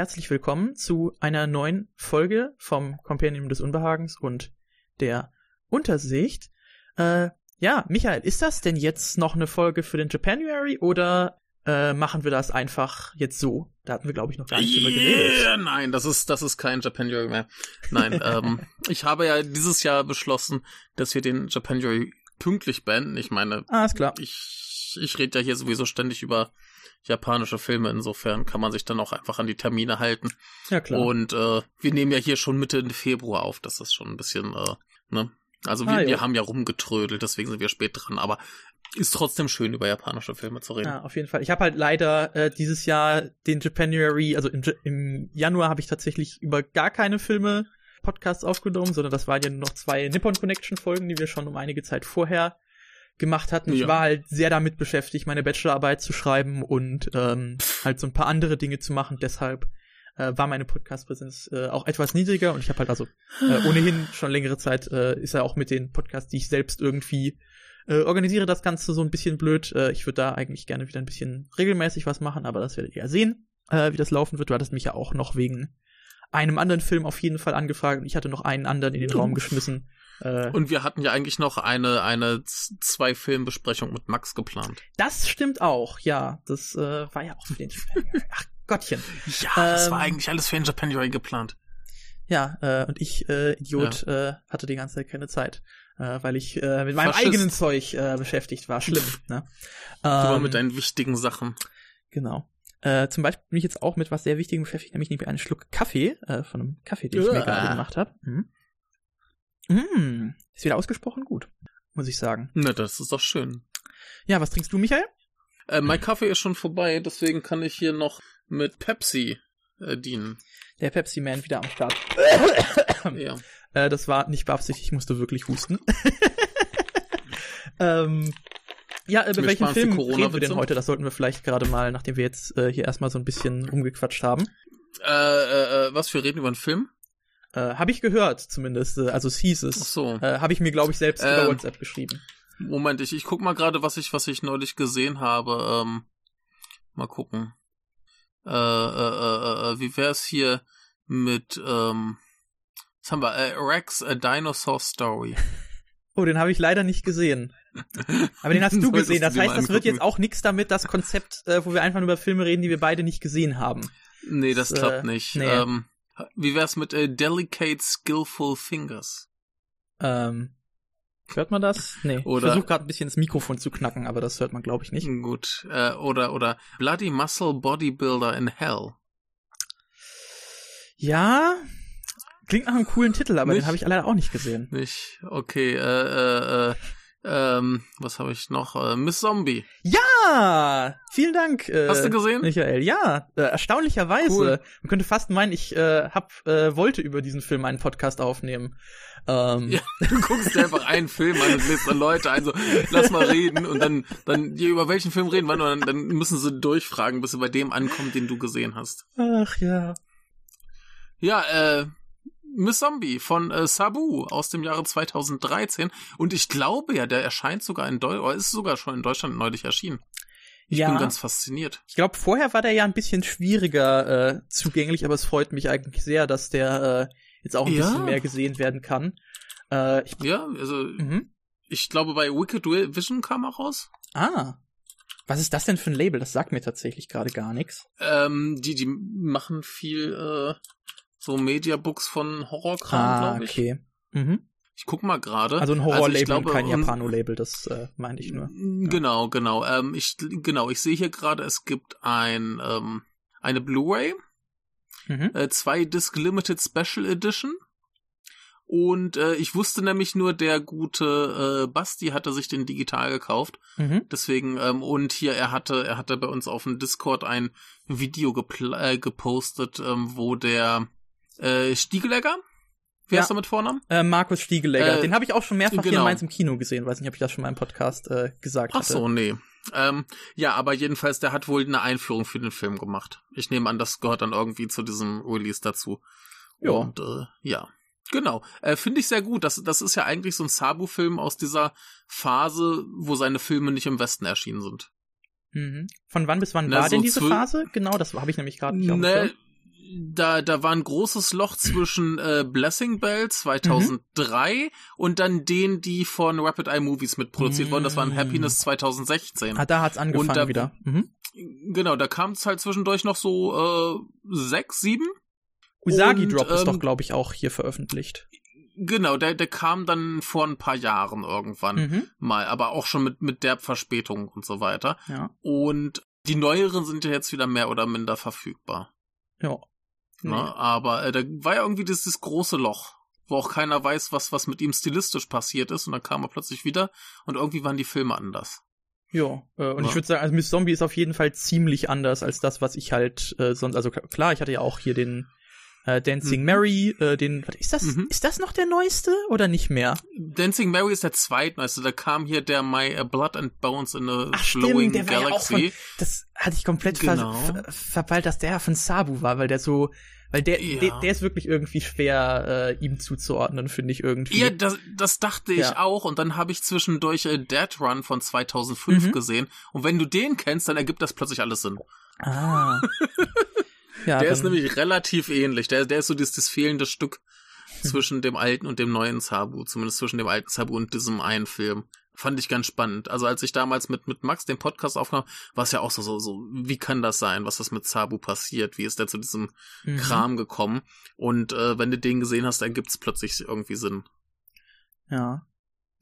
herzlich willkommen zu einer neuen Folge vom Compendium des Unbehagens und der Untersicht. Äh, ja, Michael, ist das denn jetzt noch eine Folge für den Japanuary oder äh, machen wir das einfach jetzt so? Da hatten wir, glaube ich, noch gar nicht drüber geredet. Yeah, nein, das ist, das ist kein Japanuary mehr. Nein, ähm, ich habe ja dieses Jahr beschlossen, dass wir den Japanuary pünktlich beenden. Ich meine, Ah, ist klar. ich, ich rede ja hier sowieso ständig über japanische Filme, insofern kann man sich dann auch einfach an die Termine halten. Ja, klar. Und äh, wir nehmen ja hier schon Mitte Februar auf, das ist schon ein bisschen, äh, ne? Also wir, Ah, wir haben ja rumgetrödelt, deswegen sind wir spät dran, aber ist trotzdem schön, über japanische Filme zu reden. Ja, auf jeden Fall. Ich habe halt leider äh, dieses Jahr den Japanuary, also im, im Januar habe ich tatsächlich über gar keine Filme Podcasts aufgenommen, sondern das waren ja nur noch zwei Nippon Connection Folgen, die wir schon um einige Zeit vorher gemacht hatten. Ich Ja. war halt sehr damit beschäftigt, meine Bachelorarbeit zu schreiben und ähm, halt so ein paar andere Dinge zu machen. Deshalb äh, war meine Podcast-Präsenz äh, auch etwas niedriger und ich habe halt also äh, ohnehin schon längere Zeit äh, ist ja auch mit den Podcasts, die ich selbst irgendwie äh, organisiere das Ganze so ein bisschen blöd. Äh, ich würde da eigentlich gerne wieder ein bisschen regelmäßig was machen, aber das werdet ihr ja sehen, äh, wie das laufen wird. Du hattest mich ja auch noch wegen einem anderen Film auf jeden Fall angefragt und ich hatte noch einen anderen in den Raum geschmissen. Äh, Und wir hatten ja eigentlich noch eine, eine Z- zwei Filmbesprechung mit Max geplant. das stimmt auch, ja. Das äh, war ja auch für den Ach Gottchen. Ja, das Ähm, war eigentlich alles für den Japanuary geplant. Ja, äh, und ich, äh, Idiot, äh, hatte die ganze Zeit keine Zeit. Äh, weil ich äh, mit meinem Faschist. eigenen Zeug äh, beschäftigt war. Schlimm, ne? Du war Ähm, mit deinen wichtigen Sachen. Genau. Äh, zum Beispiel bin ich jetzt auch mit was sehr Wichtigem beschäftigt, nämlich mit einem Schluck Kaffee, äh, von einem Kaffee, den ich mir gerade gemacht habe. Mhm. Mm, ist wieder ausgesprochen gut, muss ich sagen. Na, das ist doch schön. Ja, was trinkst du, Michael? Äh, mein Kaffee ist schon vorbei, deswegen kann ich hier noch mit Pepsi äh, dienen. Der Pepsi Man wieder am Start. Ja. Äh, das war nicht beabsichtigt, ich musste wirklich husten. ähm, ja, äh, welchem sparst die Film reden wir denn heute? Das sollten wir vielleicht gerade mal, nachdem wir jetzt äh, hier erstmal so ein bisschen rumgequatscht haben. Äh, äh, äh, was, wir reden über einen Film? Äh, habe ich gehört, zumindest. Äh, also es hieß Ach es. so. Äh, habe ich mir, glaube ich, selbst über Ähm, WhatsApp geschrieben. Moment, ich, ich guck mal gerade, was ich, was ich neulich gesehen habe. Ähm, mal gucken. Äh, äh, äh, äh, wie wär's hier mit, ähm, was haben wir? Äh, Rex, a Dinosaur Story. Oh, den habe ich leider nicht gesehen. Aber den hast du gesehen. Das heißt, das wird jetzt auch nichts damit, das Konzept, äh, wo wir einfach nur über Filme reden, die wir beide nicht gesehen haben. Nee, das Das, klappt äh, nicht. nee. Ähm, wie wär's mit äh, Delicate Skillful Fingers? Ähm, hört man das? Nee. ich Oder- versuche gerade ein bisschen das Mikrofon zu knacken, aber das hört man, glaube ich, nicht. Gut. Äh, oder, oder Bloody Muscle Bodybuilder in Hell. Ja, klingt nach einem coolen Titel, aber Nicht? den habe ich leider auch nicht gesehen. Nicht? Okay, äh, äh, äh, ähm, was habe ich noch? Äh, Miss Zombie. Ja, vielen Dank. Äh, Hast du gesehen? Michael, ja, äh, erstaunlicherweise. Cool. Man könnte fast meinen, ich äh, hab, äh, wollte über diesen Film einen Podcast aufnehmen. Ähm, Ja, du guckst dir einfach einen Film an und lädst dann Leute ein, so, lass mal reden und dann, dann, ja, über welchen Film reden wir und dann, dann müssen sie durchfragen, bis sie bei dem ankommen, den du gesehen hast. Ach ja. Ja, äh, Zombie von äh, Sabu aus dem Jahre 2013 und ich glaube ja, der erscheint sogar in Deutschland, oder ist sogar schon in Deutschland neulich erschienen. Ich ja. bin ganz fasziniert. Ich glaube, vorher war der ja ein bisschen schwieriger äh, zugänglich, aber es freut mich eigentlich sehr, dass der äh, jetzt auch ein Ja. bisschen mehr gesehen werden kann. Äh, ich, Ja, also mhm. ich glaube bei Wicked Vision kam er raus. Ah. Was ist das denn für ein Label? Das sagt mir tatsächlich gerade gar nichts. Ähm, die, die machen viel äh, so Mediabooks von Horrorkram, Ah, glaube ich. okay. Mhm. Ich guck mal gerade. Also ein Horror-Label und kein Japano-Label, das äh, meinte ich nur. Genau, genau. Ähm, ich, genau, ich sehe hier gerade, es gibt ein, ähm, eine Blu-ray, Mhm. äh, zwei Disc Limited Special Edition. Und äh, ich wusste nämlich nur, der gute äh, Basti hatte sich den digital gekauft. Mhm. Deswegen, ähm, und hier, er hatte, er hatte bei uns auf dem Discord ein Video äh, gepostet, ähm, wo der äh, Stiegelegger, wer Ja. ist er mit Vornamen? Äh, Markus Stiegelegger. Äh, Den habe ich auch schon mehrfach hier in genau. Mainz im Kino gesehen. Weiß nicht, ob ich das schon mal im Podcast äh, gesagt Ach hatte. so, nee. Ähm, ja, aber jedenfalls, der hat wohl eine Einführung für den Film gemacht. Ich nehme an, das gehört dann irgendwie zu diesem Release dazu. Ja. Und äh, ja, genau. Äh, Finde ich sehr gut. Das, das ist ja eigentlich so ein Sabu-Film aus dieser Phase, wo seine Filme nicht im Westen erschienen sind. Mhm. Von wann bis wann Na, war denn so diese zwö- Phase? Genau, das habe ich nämlich gerade nicht Ne. Da, da war ein großes Loch zwischen äh, Blessing Bell 2003 und dann den, die von Rapid Eye Movies mitproduziert wurden. Das war ein Mm. Happiness 2016. Ah, da hat's angefangen da- wieder. Mhm. Genau, da kam es halt zwischendurch noch so äh, sechs, sieben. Usagi Und, Drop ist ähm, doch, glaube ich, auch hier veröffentlicht. Genau, der, der kam dann vor ein paar Jahren irgendwann Mhm. mal, aber auch schon mit, mit der Verspätung und so weiter. Ja. Und die neueren sind ja jetzt wieder mehr oder minder verfügbar. Ja. Nee. Ne? Aber äh, da war ja irgendwie dieses große Loch, wo auch keiner weiß, was, was mit ihm stilistisch passiert ist. Und dann kam er plötzlich wieder und irgendwie waren die Filme anders. Ja, äh, und Ja. ich würde sagen, also Miss Zombie ist auf jeden Fall ziemlich anders als das, was ich halt äh, sonst, also klar, ich hatte ja auch hier den äh, Dancing Mhm. Mary, äh, den, warte, ist das, Mhm. ist das noch der neueste oder nicht mehr? Dancing Mary ist der zweitneueste. Da kam hier der My Blood and Bones in a Ach, Flowing stimmt, der war ja auch Galaxy. von, das hatte ich komplett Genau. ver, ver, verpeilt, dass der von Sabu war, weil der so, weil der, Ja. der, der ist wirklich irgendwie schwer äh, ihm zuzuordnen, finde ich irgendwie. Ja, das, das dachte ich Ja. auch. Und dann habe ich zwischendurch äh, Dead Run von 2005 Mhm. gesehen. Und wenn du den kennst, dann ergibt das plötzlich alles Sinn. Ah. ja, der ist nämlich relativ ähnlich. Der, der ist so dieses, das fehlende Stück zwischen dem alten und dem neuen Sabu. Zumindest zwischen dem alten Sabu und diesem einen Film. Fand ich ganz spannend. Also als ich damals mit, mit Max den Podcast aufnahm, war es ja auch so, so, so, wie kann das sein? Was ist mit Sabu passiert? Wie ist der zu diesem Mhm. Kram gekommen? Und äh, wenn du den gesehen hast, dann gibt's plötzlich irgendwie Sinn. Ja,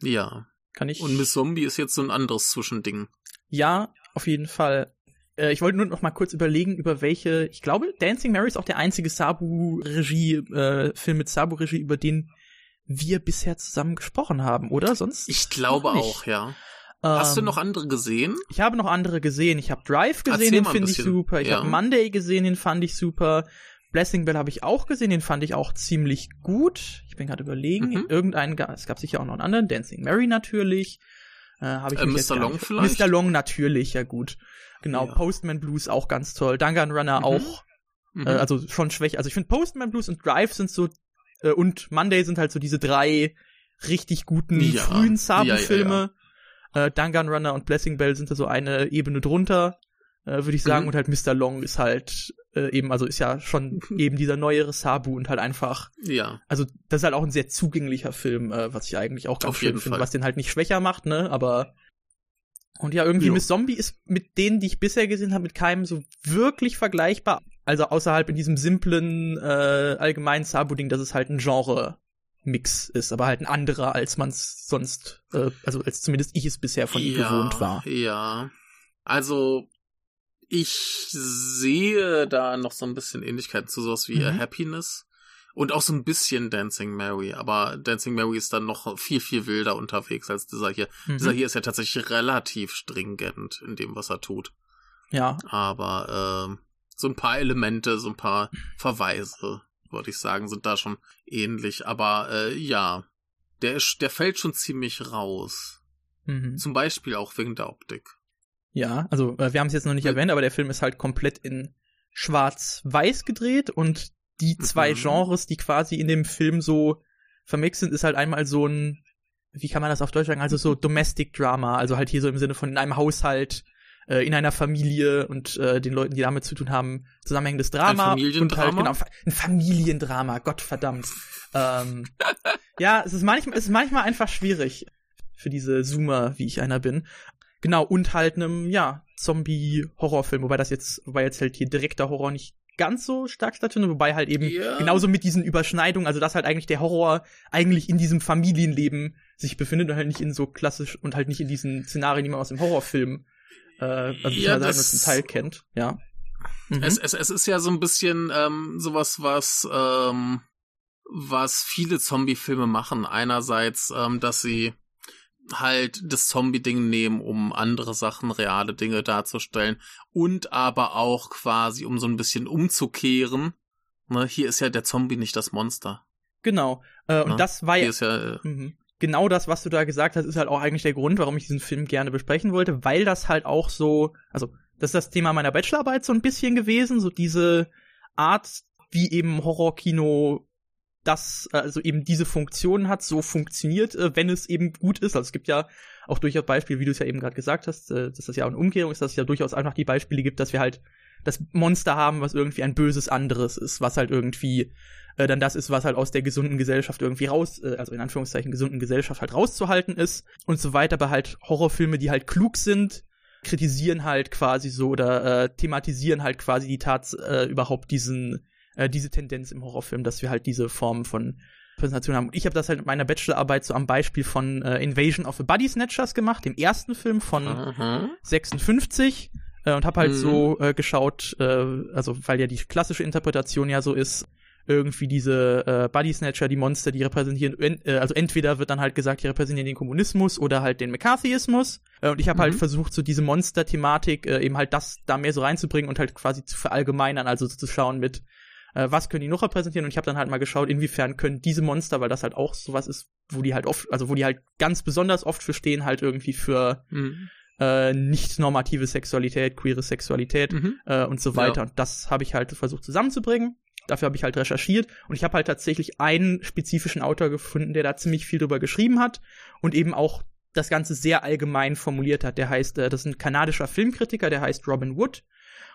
Ja. kann ich. Und Miss Zombie ist jetzt so ein anderes Zwischending. Ja, auf jeden Fall. Äh, ich wollte nur noch mal kurz überlegen, über welche, ich glaube, Dancing Mary ist auch der einzige Sabu-Regie, äh, Film mit Sabu-Regie, über den wir bisher zusammen gesprochen haben, oder? Sonst? Ich glaube auch, ja. Hast du Ähm, noch andere gesehen? Ich habe noch andere gesehen. Ich habe Drive gesehen, Erzähl den finde ich super. Ich Ja. habe Monday gesehen, den fand ich super. Blessing Bell habe ich auch gesehen, den fand ich auch ziemlich gut. Ich bin gerade überlegen, Mhm. irgendeinen, es gab sicher auch noch einen anderen, Dancing Mary natürlich. Äh, habe ich Äh, mich Mr. Long vielleicht? Mr. Long natürlich, ja gut. Genau, Ja. Postman Blues auch ganz toll. Danganronner Mhm. auch, Mhm. äh, also schon schwächer. Also ich finde Postman Blues und Drive sind so äh, und Monday sind halt so diese drei richtig guten Ja. frühen Ja, ja, Sabu-Filme. Äh, Danganronner und Blessing Bell sind da so eine Ebene drunter, äh, würde ich sagen. Mhm. Und halt Mr. Long ist halt äh, eben, also ist ja schon eben dieser neuere Sabu und halt einfach, ja. also das ist halt auch ein sehr zugänglicher Film, äh, was ich eigentlich auch ganz Auf schön finde, was den halt nicht schwächer macht, ne, aber und ja, irgendwie Jo. Miss Zombie ist mit denen, die ich bisher gesehen habe, mit keinem so wirklich vergleichbar. Also außerhalb in diesem simplen, äh, allgemeinen Sabu-Ding, dass es halt ein Genre-Mix ist, aber halt ein anderer, als man es sonst, äh, also als zumindest ich es bisher von ihm ja, gewohnt war. Ja. Also, ich sehe da noch so ein bisschen Ähnlichkeiten zu sowas wie äh, Mhm. Happiness. Und auch so ein bisschen Dancing Mary, aber Dancing Mary ist dann noch viel, viel wilder unterwegs als dieser hier. Mhm. Dieser hier ist ja tatsächlich relativ stringent in dem, was er tut. Ja, Aber ähm, so ein paar Elemente, so ein paar Verweise, würde ich sagen, sind da schon ähnlich. Aber äh, ja, der, ist, der fällt schon ziemlich raus. mhm. Zum Beispiel auch wegen der Optik. Ja, also äh, wir haben es jetzt noch nicht Äh, erwähnt, aber der Film ist halt komplett in schwarz-weiß gedreht und die zwei Mhm. Genres, die quasi in dem Film so vermixt sind, ist halt einmal so ein, wie kann man das auf Deutsch sagen, also so Domestic Drama, also halt hier so im Sinne von in einem Haushalt, äh, in einer Familie und äh, den Leuten, die damit zu tun haben, zusammenhängendes Drama. Ein Und halt, Familiendrama? genau, Fa- ein Familiendrama, Gott verdammt. ähm, ja, es ist manchmal, es ist manchmal einfach schwierig für diese Zoomer, wie ich einer bin. Genau, und halt einem, ja, Zombie-Horrorfilm, wobei das jetzt, wobei jetzt halt hier direkter Horror nicht ganz so stark stattfindet, wobei halt eben Ja. genauso mit diesen Überschneidungen, also dass halt eigentlich der Horror eigentlich in diesem Familienleben sich befindet und halt nicht in so klassisch und halt nicht in diesen Szenarien, die man aus dem Horrorfilm äh, also Ja, ja, das- zum Teil kennt, ja. Mhm. Es, es, es ist ja so ein bisschen ähm, sowas, was, ähm, was viele Zombie-Filme machen. Einerseits, ähm, dass sie halt das Zombie-Ding nehmen, um andere Sachen, reale Dinge darzustellen und aber auch quasi, um so ein bisschen umzukehren. Ne, hier ist ja der Zombie nicht das Monster. Genau. Äh, und Ne? das war ja ja, äh, Mhm. Genau das, was du da gesagt hast, ist halt auch eigentlich der Grund, warum ich diesen Film gerne besprechen wollte, weil das halt auch so, also das ist das Thema meiner Bachelorarbeit so ein bisschen gewesen, so diese Art, wie eben Horrorkino das, also eben diese Funktion hat, so funktioniert, äh, wenn es eben gut ist. Also es gibt ja auch durchaus Beispiele, wie du es ja eben gerade gesagt hast, äh, dass das ja auch eine Umkehrung ist, dass es ja durchaus einfach die Beispiele gibt, dass wir halt das Monster haben, was irgendwie ein böses anderes ist, was halt irgendwie äh, dann das ist, was halt aus der gesunden Gesellschaft irgendwie raus, äh, also in Anführungszeichen gesunden Gesellschaft halt rauszuhalten ist und so weiter, aber halt Horrorfilme, die halt klug sind, kritisieren halt quasi so oder äh, thematisieren halt quasi die Tat äh, überhaupt diesen äh, diese Tendenz im Horrorfilm, dass wir halt diese Form von Präsentation haben. Ich habe das halt in meiner Bachelorarbeit so am Beispiel von äh, Invasion of the Body Snatchers gemacht, dem ersten Film von mhm. 56 äh, und habe halt mhm. so äh, geschaut, äh, also weil ja die klassische Interpretation ja so ist, irgendwie diese äh, Body Snatcher, die Monster, die repräsentieren, äh, also entweder wird dann halt gesagt, die repräsentieren den Kommunismus oder halt den McCarthyismus. Äh, und ich habe halt mhm. halt versucht, so diese Monster-Thematik äh, eben halt das da mehr so reinzubringen und halt quasi zu verallgemeinern, also zu schauen mit, äh, was können die noch repräsentieren? Und ich habe dann halt mal geschaut, inwiefern können diese Monster, weil das halt auch sowas ist, wo die halt oft, also wo die halt ganz besonders oft für stehen, halt irgendwie für mhm. äh, nicht normative Sexualität, queere Sexualität mhm. äh, und so weiter. Ja. Und das habe ich halt versucht zusammenzubringen. Dafür habe ich halt recherchiert und ich habe halt tatsächlich einen spezifischen Autor gefunden, der da ziemlich viel drüber geschrieben hat und eben auch das Ganze sehr allgemein formuliert hat. Der heißt, äh, das ist ein kanadischer Filmkritiker, der heißt Robin Wood.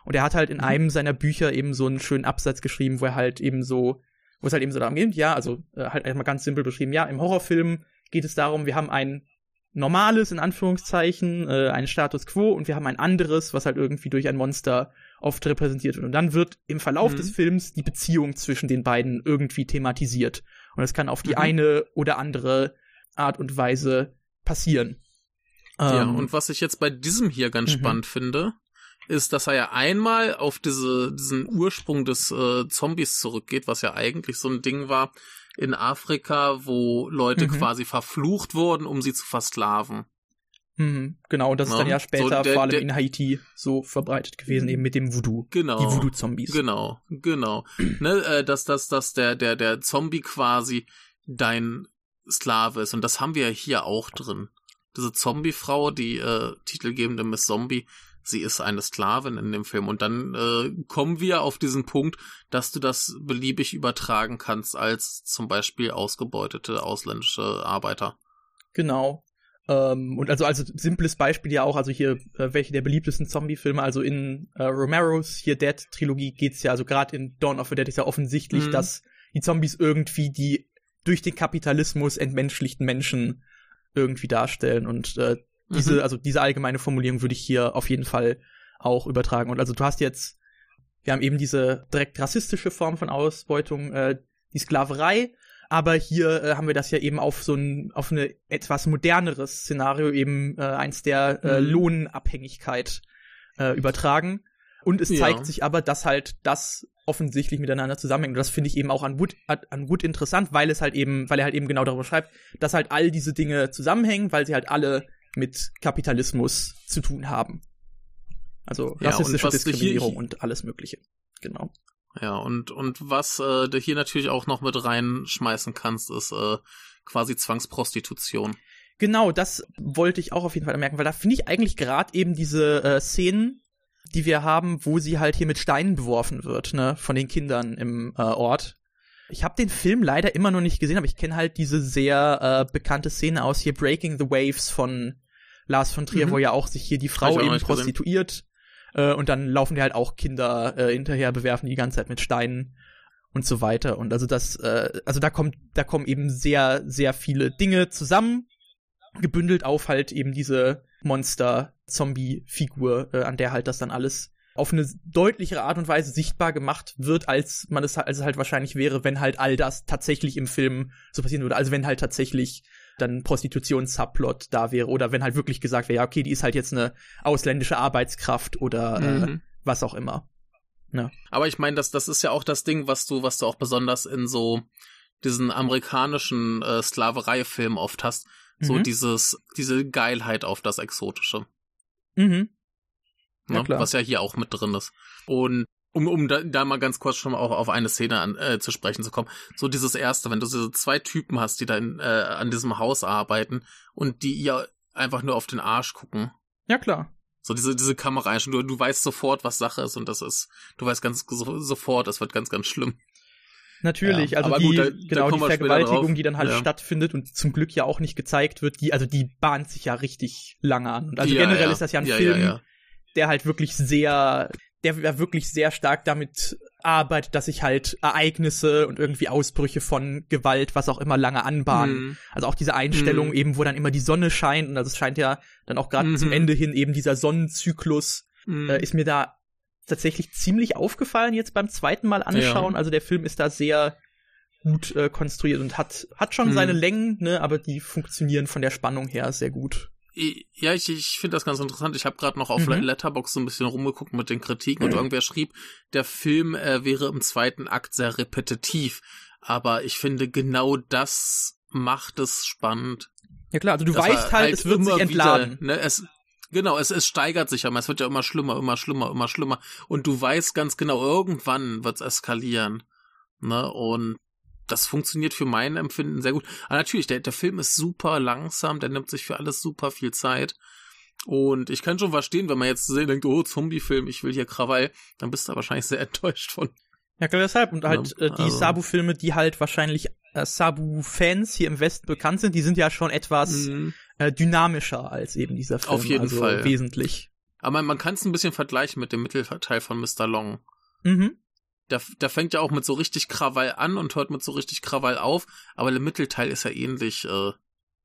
Und er hat halt in mhm. einem seiner Bücher eben so einen schönen Absatz geschrieben, wo er halt eben so, wo es halt eben so darum geht, ja, also äh, halt einmal ganz simpel beschrieben, ja, im Horrorfilm geht es darum, wir haben ein normales, in Anführungszeichen, äh, ein Status quo und wir haben ein anderes, was halt irgendwie durch ein Monster oft repräsentiert wird. Und dann wird im Verlauf mhm. des Films die Beziehung zwischen den beiden irgendwie thematisiert. Und es kann auf die mhm. eine oder andere Art und Weise passieren. Ja, ähm, und was ich jetzt bei diesem hier ganz mhm. spannend finde, ist, dass er ja einmal auf diese, diesen Ursprung des äh, Zombies zurückgeht, was ja eigentlich so ein Ding war in Afrika, wo Leute mhm. quasi verflucht wurden, um sie zu versklaven. Mhm, genau, und das ja. ist dann ja später so der, vor allem der, in Haiti so verbreitet gewesen, eben mit dem Voodoo. Genau. Die Voodoo-Zombies. Genau, genau. ne, äh, dass, dass, dass der, der, der Zombie quasi dein Sklave ist. Und das haben wir ja hier auch drin. Diese Zombie-Frau, die äh, titelgebende Miss Zombie, sie ist eine Sklavin in dem Film. Und dann äh, kommen wir auf diesen Punkt, dass du das beliebig übertragen kannst als zum Beispiel ausgebeutete ausländische Arbeiter. Genau. Ähm, und also also simples Beispiel ja auch, also hier äh, welche der beliebtesten Zombie-Filme, also in äh, Romeros hier Dead Trilogie geht's ja, also gerade in Dawn of the Dead ist ja offensichtlich, mhm. dass die Zombies irgendwie die durch den Kapitalismus entmenschlichten Menschen irgendwie darstellen und äh, diese, mhm. also diese allgemeine Formulierung würde ich hier auf jeden Fall auch übertragen. Und also du hast jetzt, wir haben eben diese direkt rassistische Form von Ausbeutung, äh, die Sklaverei, aber hier äh, haben wir das ja eben auf so ein, auf eine etwas moderneres Szenario, eben äh, eins der äh, mhm. Lohnabhängigkeit äh, übertragen. Und es zeigt ja. sich aber, dass halt das offensichtlich miteinander zusammenhängt. Und das finde ich eben auch an Wood, an Wood interessant, weil es halt eben, weil er halt eben genau darüber schreibt, dass halt all diese Dinge zusammenhängen, weil sie halt alle mit Kapitalismus zu tun haben. Also rassistische ja, Diskriminierung hier, und alles Mögliche. Genau. Ja, und, und was äh, du hier natürlich auch noch mit reinschmeißen kannst, ist äh, quasi Zwangsprostitution. Genau, das wollte ich auch auf jeden Fall merken, weil da finde ich eigentlich gerade eben diese äh, Szenen, die wir haben, wo sie halt hier mit Steinen beworfen wird, ne, von den Kindern im äh, Ort. Ich habe den Film leider immer noch nicht gesehen, aber ich kenne halt diese sehr äh, bekannte Szene aus hier Breaking the Waves von Lars von Trier, mhm. wo ja auch sich hier die Frau eben prostituiert. Äh, und dann laufen die halt auch Kinder äh, hinterher, bewerfen die ganze Zeit mit Steinen und so weiter. Und also das, äh, also da kommt, da kommen eben sehr, sehr viele Dinge zusammen, gebündelt auf halt eben diese Monster-Zombie-Figur, äh, an der halt das dann alles auf eine deutlichere Art und Weise sichtbar gemacht wird, als man es, als es halt wahrscheinlich wäre, wenn halt all das tatsächlich im Film so passieren würde. Also wenn halt tatsächlich dann Prostitutions-Subplot da wäre oder wenn halt wirklich gesagt wäre, ja, okay, die ist halt jetzt eine ausländische Arbeitskraft oder äh, mhm. äh, was auch immer. Ja. Aber ich meine, das, das ist ja auch das Ding, was du, was du auch besonders in so diesen amerikanischen äh, Sklaverei-Filmen oft hast. So mhm. dieses, diese Geilheit auf das Exotische. Mhm. Ja, ne? Was ja hier auch mit drin ist. Und um, um da, da mal ganz kurz schon mal auch auf eine Szene an, äh, zu sprechen zu kommen. So dieses erste, wenn du diese zwei Typen hast, die da in, äh, an diesem Haus arbeiten und die ihr einfach nur auf den Arsch gucken. Ja, klar. So diese, diese Kamera, du, du weißt sofort, was Sache ist und das ist, du weißt ganz so, sofort, es wird ganz, ganz schlimm. Natürlich, Ja, also die, gut, da- da genau, die wir später Vergewaltigung, die dann halt Ja. stattfindet und zum Glück ja auch nicht gezeigt wird, die, also die bahnt sich ja richtig lange an. Und also Ja, generell ist das ja ein Film, der halt wirklich sehr, der ja wirklich sehr stark damit arbeitet, dass sich halt Ereignisse und irgendwie Ausbrüche von Gewalt, was auch immer, lange anbahnen. Mhm. Also auch diese Einstellung Mhm. eben, wo dann immer die Sonne scheint und also es scheint ja dann auch gerade Mhm. zum Ende hin eben dieser Sonnenzyklus Mhm. äh, ist mir da tatsächlich ziemlich aufgefallen jetzt beim zweiten Mal anschauen. Ja. Also der Film ist da sehr gut äh, konstruiert und hat hat schon Mhm. seine Längen, ne, aber die funktionieren von der Spannung her sehr gut. Ja, ich, ich finde das ganz interessant. Ich habe gerade noch auf Mhm. Letterbox so ein bisschen rumgeguckt mit den Kritiken und irgendwer schrieb, der Film äh, wäre im zweiten Akt sehr repetitiv. Aber ich finde, genau das macht es spannend. Ja klar, also du weißt er halt, es wird immer sich entladen. Wieder, ne, es, genau, es, es steigert sich ja immer. Es wird ja immer schlimmer, immer schlimmer, immer schlimmer. Und du weißt ganz genau, irgendwann wird's eskalieren. Ne? Und das funktioniert für mein Empfinden sehr gut. Aber natürlich, der, der Film ist super langsam, der nimmt sich für alles super viel Zeit. Und ich kann schon verstehen, wenn man jetzt denkt, oh, Zombie-Film, ich will hier Krawall, dann bist du wahrscheinlich sehr enttäuscht von. Ja klar, deshalb und halt Ja, äh, die also- Sabu-Filme, die halt wahrscheinlich äh, Sabu-Fans hier im Westen bekannt sind, die sind ja schon etwas Mhm. äh, dynamischer als eben dieser Film. Auf jeden also Fall. Wesentlich. Aber man, man kann es ein bisschen vergleichen mit dem Mittelteil von Mr. Long. Mhm. Der, der fängt ja auch mit so richtig Krawall an und hört mit so richtig Krawall auf, aber der Mittelteil ist ja ähnlich äh,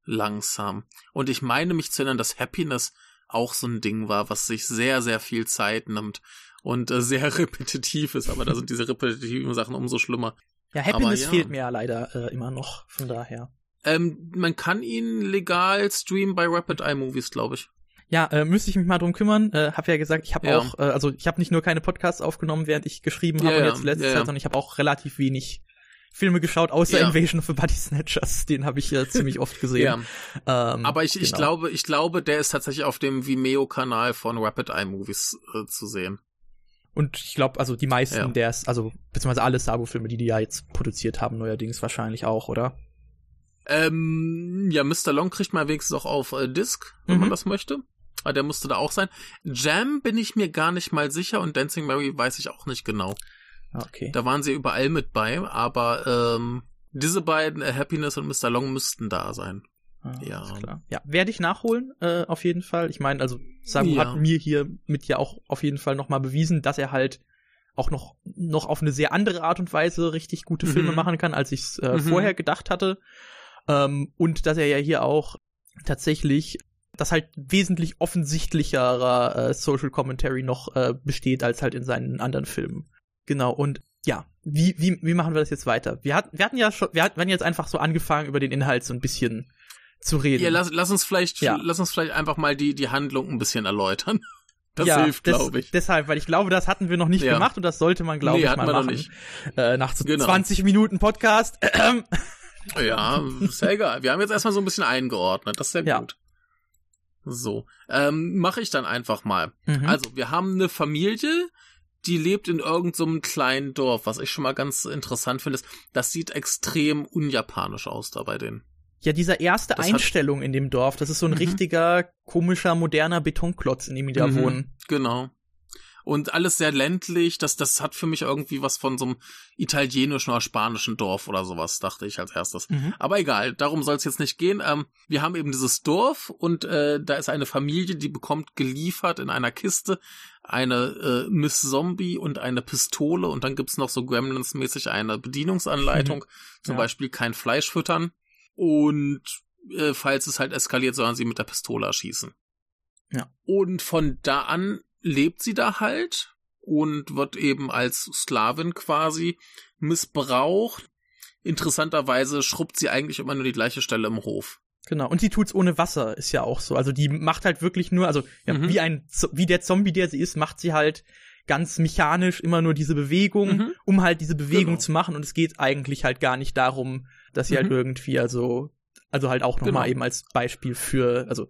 langsam. Und ich meine mich zu erinnern, dass Happiness auch so ein Ding war, was sich sehr, sehr viel Zeit nimmt und äh, sehr repetitiv ist, aber da sind diese repetitiven Sachen umso schlimmer. Ja, Happiness ja. fehlt mir ja leider äh, immer noch, von daher. Ähm, man kann ihn legal streamen bei Rapid Eye Movies, glaube ich. Ja, äh, müsste ich mich mal drum kümmern. Äh, hab ja gesagt, ich habe Ja. auch, äh, also ich habe nicht nur keine Podcasts aufgenommen, während ich geschrieben habe Ja, ja, jetzt letzte ja, ja. Zeit, sondern ich habe auch relativ wenig Filme geschaut, außer Ja. Invasion of the Body Snatchers. Den habe ich äh, ziemlich oft gesehen. Ähm, Aber ich, ich genau. glaube, ich glaube, der ist tatsächlich auf dem Vimeo-Kanal von Rapid Eye Movies äh, zu sehen. Und ich glaube, also die meisten Ja. der also beziehungsweise alle Sabo-Filme, die die ja jetzt produziert haben, neuerdings wahrscheinlich auch, oder? Ähm, ja, Mr. Long kriegt man wenigstens auch auf äh, Disc, wenn Mhm. man das möchte. Aber der musste da auch sein. Jam bin ich mir gar nicht mal sicher und Dancing Mary weiß ich auch nicht genau. Ah, Okay. Da waren sie überall mit bei, aber ähm, diese beiden, äh, Happiness und Mr. Long, müssten da sein. Ah, ja. Klar. Ja, werde ich nachholen, äh, auf jeden Fall. Ich meine, also Sabu Ja. hat mir hier mit ja auch auf jeden Fall nochmal bewiesen, dass er halt auch noch, noch auf eine sehr andere Art und Weise richtig gute Mhm. Filme machen kann, als ich es äh, Mhm. vorher gedacht hatte. Ähm, und dass er ja hier auch tatsächlich das halt wesentlich offensichtlicherer äh, Social Commentary noch äh, besteht als halt in seinen anderen Filmen. Genau, und ja, wie, wie, wie machen wir das jetzt weiter? Wir, hat, wir hatten ja schon, wir hatten jetzt einfach so angefangen, über den Inhalt so ein bisschen zu reden. Ja, lass, lass uns vielleicht, Ja. lass uns vielleicht einfach mal die, die Handlung ein bisschen erläutern. Das ja, hilft, glaube ich. Deshalb, weil ich glaube, das hatten wir noch nicht Ja. gemacht und das sollte man, glaube Nee, ich, mal machen. nicht. Äh, nach so Genau. 20 Minuten Podcast. Ja, ist ja egal. Wir haben jetzt erstmal so ein bisschen eingeordnet. Das ist ja Ja. gut. So, ähm, mache ich dann einfach mal. Mhm. Also, wir haben eine Familie, die lebt in irgendeinem so kleinen Dorf. Was ich schon mal ganz interessant finde, ist, das sieht extrem unjapanisch aus da bei denen. ja, diese erste das Einstellung in dem Dorf, das ist so ein Mhm. richtiger, komischer, moderner Betonklotz, in dem die da Mhm. wohnen. Genau. Und alles sehr ländlich. Das, das hat für mich irgendwie was von so einem italienischen oder spanischen Dorf oder sowas, dachte ich als erstes. Mhm. Aber egal, darum soll es jetzt nicht gehen. Ähm, wir haben eben dieses Dorf und äh, da ist eine Familie, die bekommt geliefert in einer Kiste eine äh, Miss Zombie und eine Pistole und dann gibt's noch so Gremlins-mäßig eine Bedienungsanleitung, zum Ja. Beispiel kein Fleisch füttern und äh, falls es halt eskaliert, sollen sie mit der Pistole erschießen. Ja. Und von da an lebt sie da halt und wird eben als Sklavin quasi missbraucht. Interessanterweise schrubbt sie eigentlich immer nur die gleiche Stelle im Hof. Genau. Und sie tut's ohne Wasser, ist ja auch so. Also die macht halt wirklich nur, also ja, Mhm. wie ein, wie der Zombie, der sie ist, macht sie halt ganz mechanisch immer nur diese Bewegung, Mhm. um halt diese Bewegung Genau. zu machen. Und es geht eigentlich halt gar nicht darum, dass sie halt Mhm. irgendwie, also, also halt auch nochmal Genau. eben als Beispiel für, also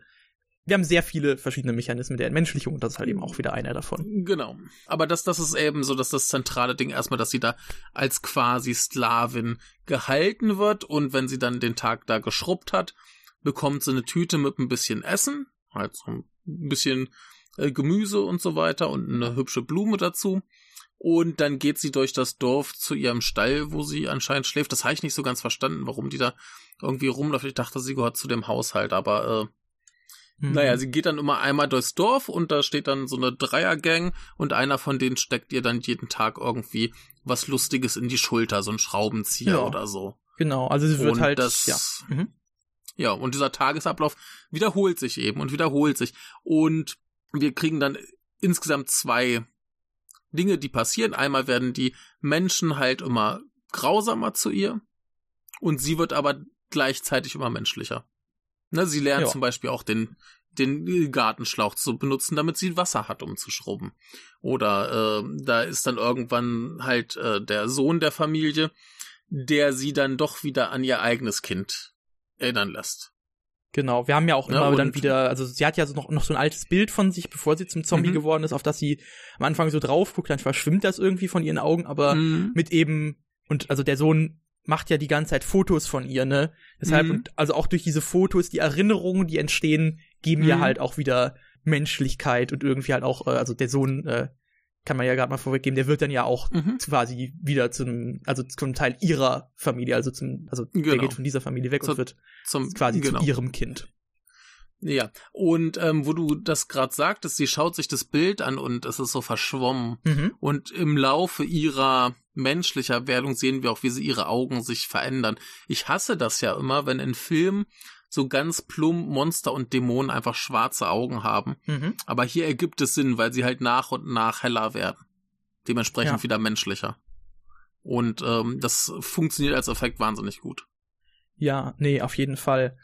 wir haben sehr viele verschiedene Mechanismen der Entmenschlichung und das ist halt eben auch wieder einer davon. Genau. Aber das, das ist eben so, dass das zentrale Ding erstmal, dass sie da als quasi Sklavin gehalten wird und wenn sie dann den Tag da geschrubbt hat, bekommt sie eine Tüte mit ein bisschen Essen, halt so ein bisschen äh, Gemüse und so weiter und eine hübsche Blume dazu. Und dann geht sie durch das Dorf zu ihrem Stall, wo sie anscheinend schläft. Das habe ich nicht so ganz verstanden, warum die da irgendwie rumläuft. Ich dachte, sie gehört zu dem Haushalt, aber äh, mhm. naja, sie geht dann immer einmal durchs Dorf und da steht dann so eine Dreiergang und einer von denen steckt ihr dann jeden Tag irgendwie was Lustiges in die Schulter, so ein Schraubenzieher ja. oder so. Genau, also sie wird und halt. Das, ja. Mhm. ja, und dieser Tagesablauf wiederholt sich eben und wiederholt sich. Und wir kriegen dann insgesamt zwei Dinge, die passieren. Einmal werden die Menschen halt immer grausamer zu ihr und sie wird aber gleichzeitig immer menschlicher. Ne, sie lernt ja. zum Beispiel auch den, den Gartenschlauch zu benutzen, damit sie Wasser hat, um zu schrubben. Oder äh, da ist dann irgendwann halt äh, der Sohn der Familie, der sie dann doch wieder an ihr eigenes Kind erinnern lässt. Genau, wir haben ja auch immer ja, dann wieder, also sie hat ja so noch, noch so ein altes Bild von sich, bevor sie zum Zombie mhm. geworden ist, auf das sie am Anfang so drauf guckt, dann verschwimmt das irgendwie von ihren Augen, aber mhm. mit eben, und also der Sohn macht ja die ganze Zeit Fotos von ihr, ne? Deshalb, mhm. und also auch durch diese Fotos, die Erinnerungen, die entstehen, geben ihr mhm. halt auch wieder Menschlichkeit und irgendwie halt auch, äh, also der Sohn äh, kann man ja gerade mal vorweggeben, der wird dann ja auch mhm. quasi wieder zum, also zum Teil ihrer Familie, also zum, also genau. der geht von dieser Familie weg Zu, und wird zum, quasi genau. zu ihrem Kind. Ja, und ähm, wo du das gerade sagtest, sie schaut sich das Bild an und es ist so verschwommen. Mhm. Und im Laufe ihrer menschlicher Werdung sehen wir auch, wie sie ihre Augen sich verändern. Ich hasse das ja immer, wenn in Filmen so ganz plump Monster und Dämonen einfach schwarze Augen haben. Mhm. Aber hier ergibt es Sinn, weil sie halt nach und nach heller werden. Dementsprechend ja. wieder menschlicher. Und ähm, das funktioniert als Effekt wahnsinnig gut. Ja, nee, auf jeden Fall.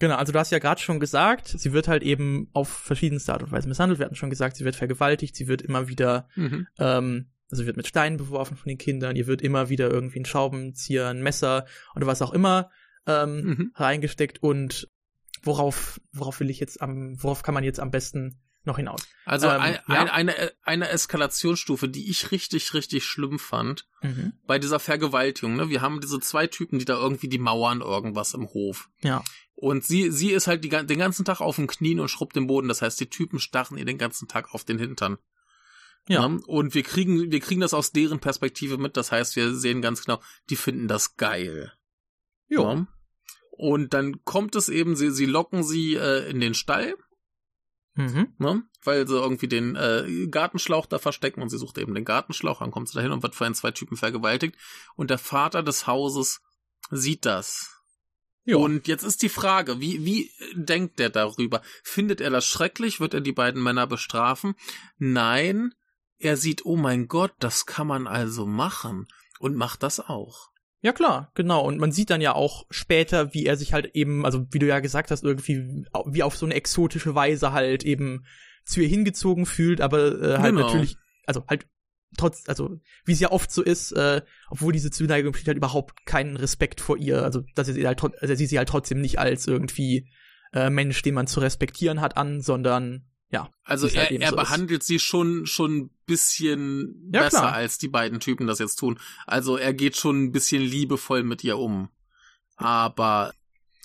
Genau, also du hast ja gerade schon gesagt, sie wird halt eben auf verschiedenste Art und Weise misshandelt. Wir hatten schon gesagt, sie wird vergewaltigt, sie wird immer wieder, mhm. ähm, also wird mit Steinen beworfen von den Kindern, ihr wird immer wieder irgendwie ein Schraubenzieher, ein Messer oder was auch immer ähm, mhm. reingesteckt und worauf, worauf will ich jetzt am, worauf kann man jetzt am besten noch hinaus? Also ähm, ein, ja. eine, eine Eskalationsstufe, die ich richtig, richtig schlimm fand, mhm. bei dieser Vergewaltigung, ne? Wir haben diese zwei Typen, die da irgendwie die Mauern irgendwas im Hof. Ja. Und sie, sie ist halt die, den ganzen Tag auf den Knien und schrubbt den Boden. Das heißt, die Typen starren ihr den ganzen Tag auf den Hintern. Ja. ja. Und wir kriegen, wir kriegen das aus deren Perspektive mit. Das heißt, wir sehen ganz genau, die finden das geil. Ja. ja. Und dann kommt es eben, sie, sie locken sie äh, in den Stall. Mhm. Ne? Weil sie irgendwie den äh, Gartenschlauch da verstecken und sie sucht eben den Gartenschlauch, dann kommt sie dahin und wird von zwei Typen vergewaltigt. Und der Vater des Hauses sieht das. Jo. Und jetzt ist die Frage, wie, wie denkt der darüber? Findet er das schrecklich? Wird er die beiden Männer bestrafen? Nein, er sieht, oh mein Gott, das kann man also machen und macht das auch. Ja klar, genau. Und man sieht dann ja auch später, wie er sich halt eben, also wie du ja gesagt hast, irgendwie wie auf so eine exotische Weise halt eben zu ihr hingezogen fühlt, aber äh, halt genau. natürlich, also halt trotz, also wie es ja oft so ist, äh, obwohl diese Zuneigung besteht halt überhaupt keinen Respekt vor ihr, also dass er sie halt, also sieht sie halt trotzdem nicht als irgendwie äh, Mensch, den man zu respektieren hat an, sondern ja. Also er, halt er so behandelt ist. sie schon schon ein bisschen ja, besser klar. als die beiden Typen das jetzt tun. Also er geht schon ein bisschen liebevoll mit ihr um. Aber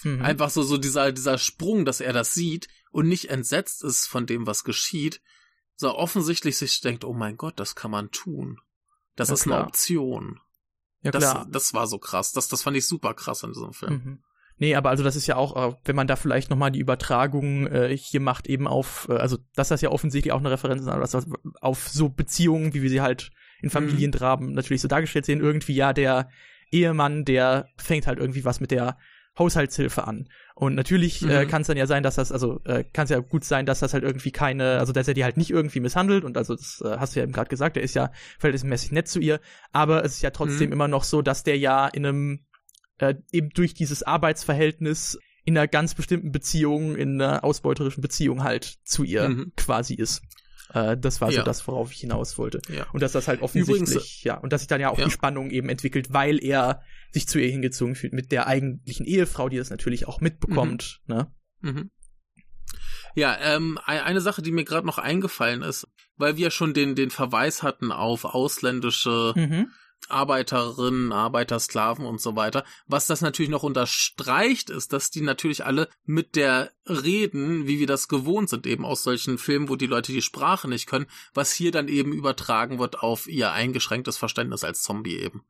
mhm. einfach so so dieser dieser Sprung, dass er das sieht und nicht entsetzt ist von dem, was geschieht, so offensichtlich sich denkt, oh mein Gott, das kann man tun. Das ja, ist klar. eine Option. Ja, klar. Das, das war so krass. Das, das fand ich super krass in diesem Film. Mhm. Nee, aber also das ist ja auch, äh, wenn man da vielleicht nochmal die Übertragung äh, hier macht, eben auf, äh, also dass das ja offensichtlich auch eine Referenz ist, aber das auf so Beziehungen, wie wir sie halt in Familiendramen mhm. natürlich so dargestellt sehen, irgendwie ja der Ehemann, der fängt halt irgendwie was mit der Haushaltshilfe an. Und natürlich äh, mhm. äh, kann es dann ja sein, dass das, also äh, kann es ja gut sein, dass das halt irgendwie keine, also dass er die halt nicht irgendwie misshandelt und also das äh, hast du ja eben gerade gesagt, er ist ja verhältnismäßig nett zu ihr, aber es ist ja trotzdem mhm. immer noch so, dass der ja in einem äh, eben durch dieses Arbeitsverhältnis in einer ganz bestimmten Beziehung, in einer ausbeuterischen Beziehung halt zu ihr mhm. quasi ist. Äh, das war so das, worauf ich hinaus wollte. Ja. Und dass das halt offensichtlich, Übrigens, ja, und dass sich dann ja auch ja. die Spannung eben entwickelt, weil er sich zu ihr hingezogen fühlt mit der eigentlichen Ehefrau, die das natürlich auch mitbekommt, mhm. ne? Mhm. Ja, ähm, eine Sache, die mir gerade noch eingefallen ist, weil wir schon den, den Verweis hatten auf ausländische mhm Arbeiterinnen, Arbeiter, Sklaven und so weiter. Was das natürlich noch unterstreicht, ist, dass die natürlich alle mit der reden, wie wir das gewohnt sind, eben aus solchen Filmen, wo die Leute die Sprache nicht können, was hier dann eben übertragen wird auf ihr eingeschränktes Verständnis als Zombie eben.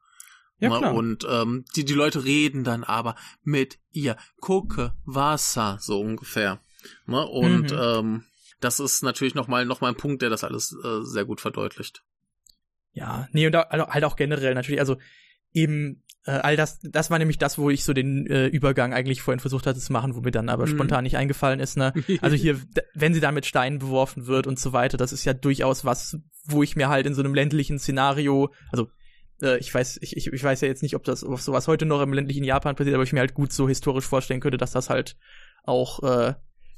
Ja, klar. Und ähm, die, die Leute reden dann aber mit ihr. Gucke, Wasser, so ungefähr. Ne? Und mhm. ähm, das ist natürlich nochmal noch mal ein Punkt, der das alles äh, sehr gut verdeutlicht. Ja, nee, und also halt auch generell natürlich, also eben äh, all das, das war nämlich das, wo ich so den äh, Übergang eigentlich vorhin versucht hatte zu machen, wo mir dann aber mhm. spontan nicht eingefallen ist, ne? Also hier, wenn sie da mit Steinen beworfen wird und so weiter, das ist ja durchaus was, wo ich mir halt in so einem ländlichen Szenario, also äh, ich weiß, ich, ich, ich weiß ja jetzt nicht, ob das ob sowas heute noch im ländlichen Japan passiert, aber ich mir halt gut so historisch vorstellen könnte, dass das halt auch äh,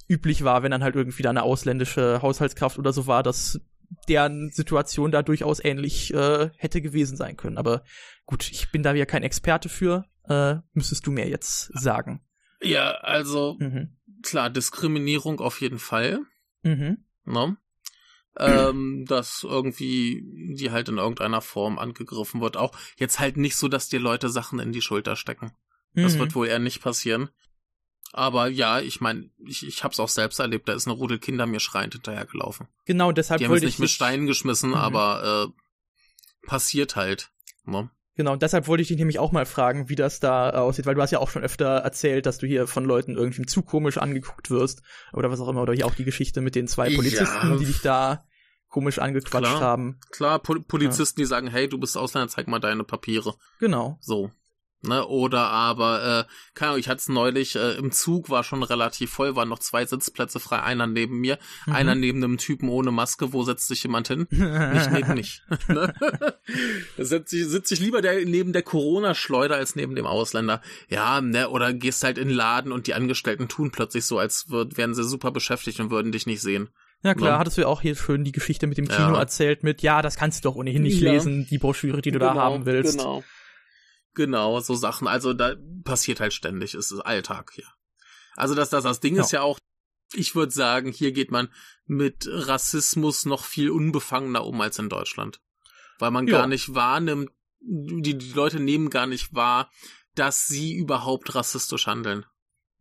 üblich war, wenn dann halt irgendwie da eine ausländische Haushaltskraft oder so war, dass deren Situation da durchaus ähnlich äh, hätte gewesen sein können. Aber gut, ich bin da ja kein Experte für. Äh, müsstest du mir jetzt sagen. Ja, also mhm. klar, Diskriminierung auf jeden Fall. Mhm. Ne? ähm, dass irgendwie die halt in irgendeiner Form angegriffen wird. Auch jetzt halt nicht so, dass dir Leute Sachen in die Schulter stecken. Mhm. Das wird wohl eher nicht passieren. Aber ja, ich meine, ich, ich hab's auch selbst erlebt, da ist eine Rudel Kinder mir schreiend hinterhergelaufen. Genau, deshalb Die haben es nicht mit Steinen geschmissen, mhm. aber äh, passiert halt. Ne? Genau, deshalb wollte ich dich nämlich auch mal fragen, wie das da aussieht, weil du hast ja auch schon öfter erzählt, dass du hier von Leuten irgendwie zu komisch angeguckt wirst oder was auch immer, oder hier auch die Geschichte mit den zwei Polizisten, ja. die dich da komisch angequatscht klar, haben. Klar, Pol Polizisten, ja. die sagen, hey, du bist Ausländer, zeig mal deine Papiere. Genau. So. Ne, oder aber, äh, keine Ahnung, ich hatte es neulich, äh, im Zug war schon relativ voll, waren noch zwei Sitzplätze frei, einer neben mir, mhm. einer neben einem Typen ohne Maske, wo setzt sich jemand hin? nicht neben mich. ne? sitze ich, sitz ich lieber der, neben der Corona-Schleuder als neben dem Ausländer. Ja, ne, oder gehst halt in den Laden und die Angestellten tun plötzlich so, als würd, wären sie super beschäftigt und würden dich nicht sehen. Ja klar, ja. hattest du ja auch hier schön die Geschichte mit dem Kino ja. erzählt mit, ja, das kannst du doch ohnehin nicht ja. lesen, die Broschüre, die du genau, da haben willst. Genau. Genau, so Sachen. Also da passiert halt ständig, es ist Alltag hier. Also das, das, das Ding ja. ist ja auch, ich würde sagen, hier geht man mit Rassismus noch viel unbefangener um als in Deutschland. Weil man ja. gar nicht wahrnimmt, die, die Leute nehmen gar nicht wahr, dass sie überhaupt rassistisch handeln.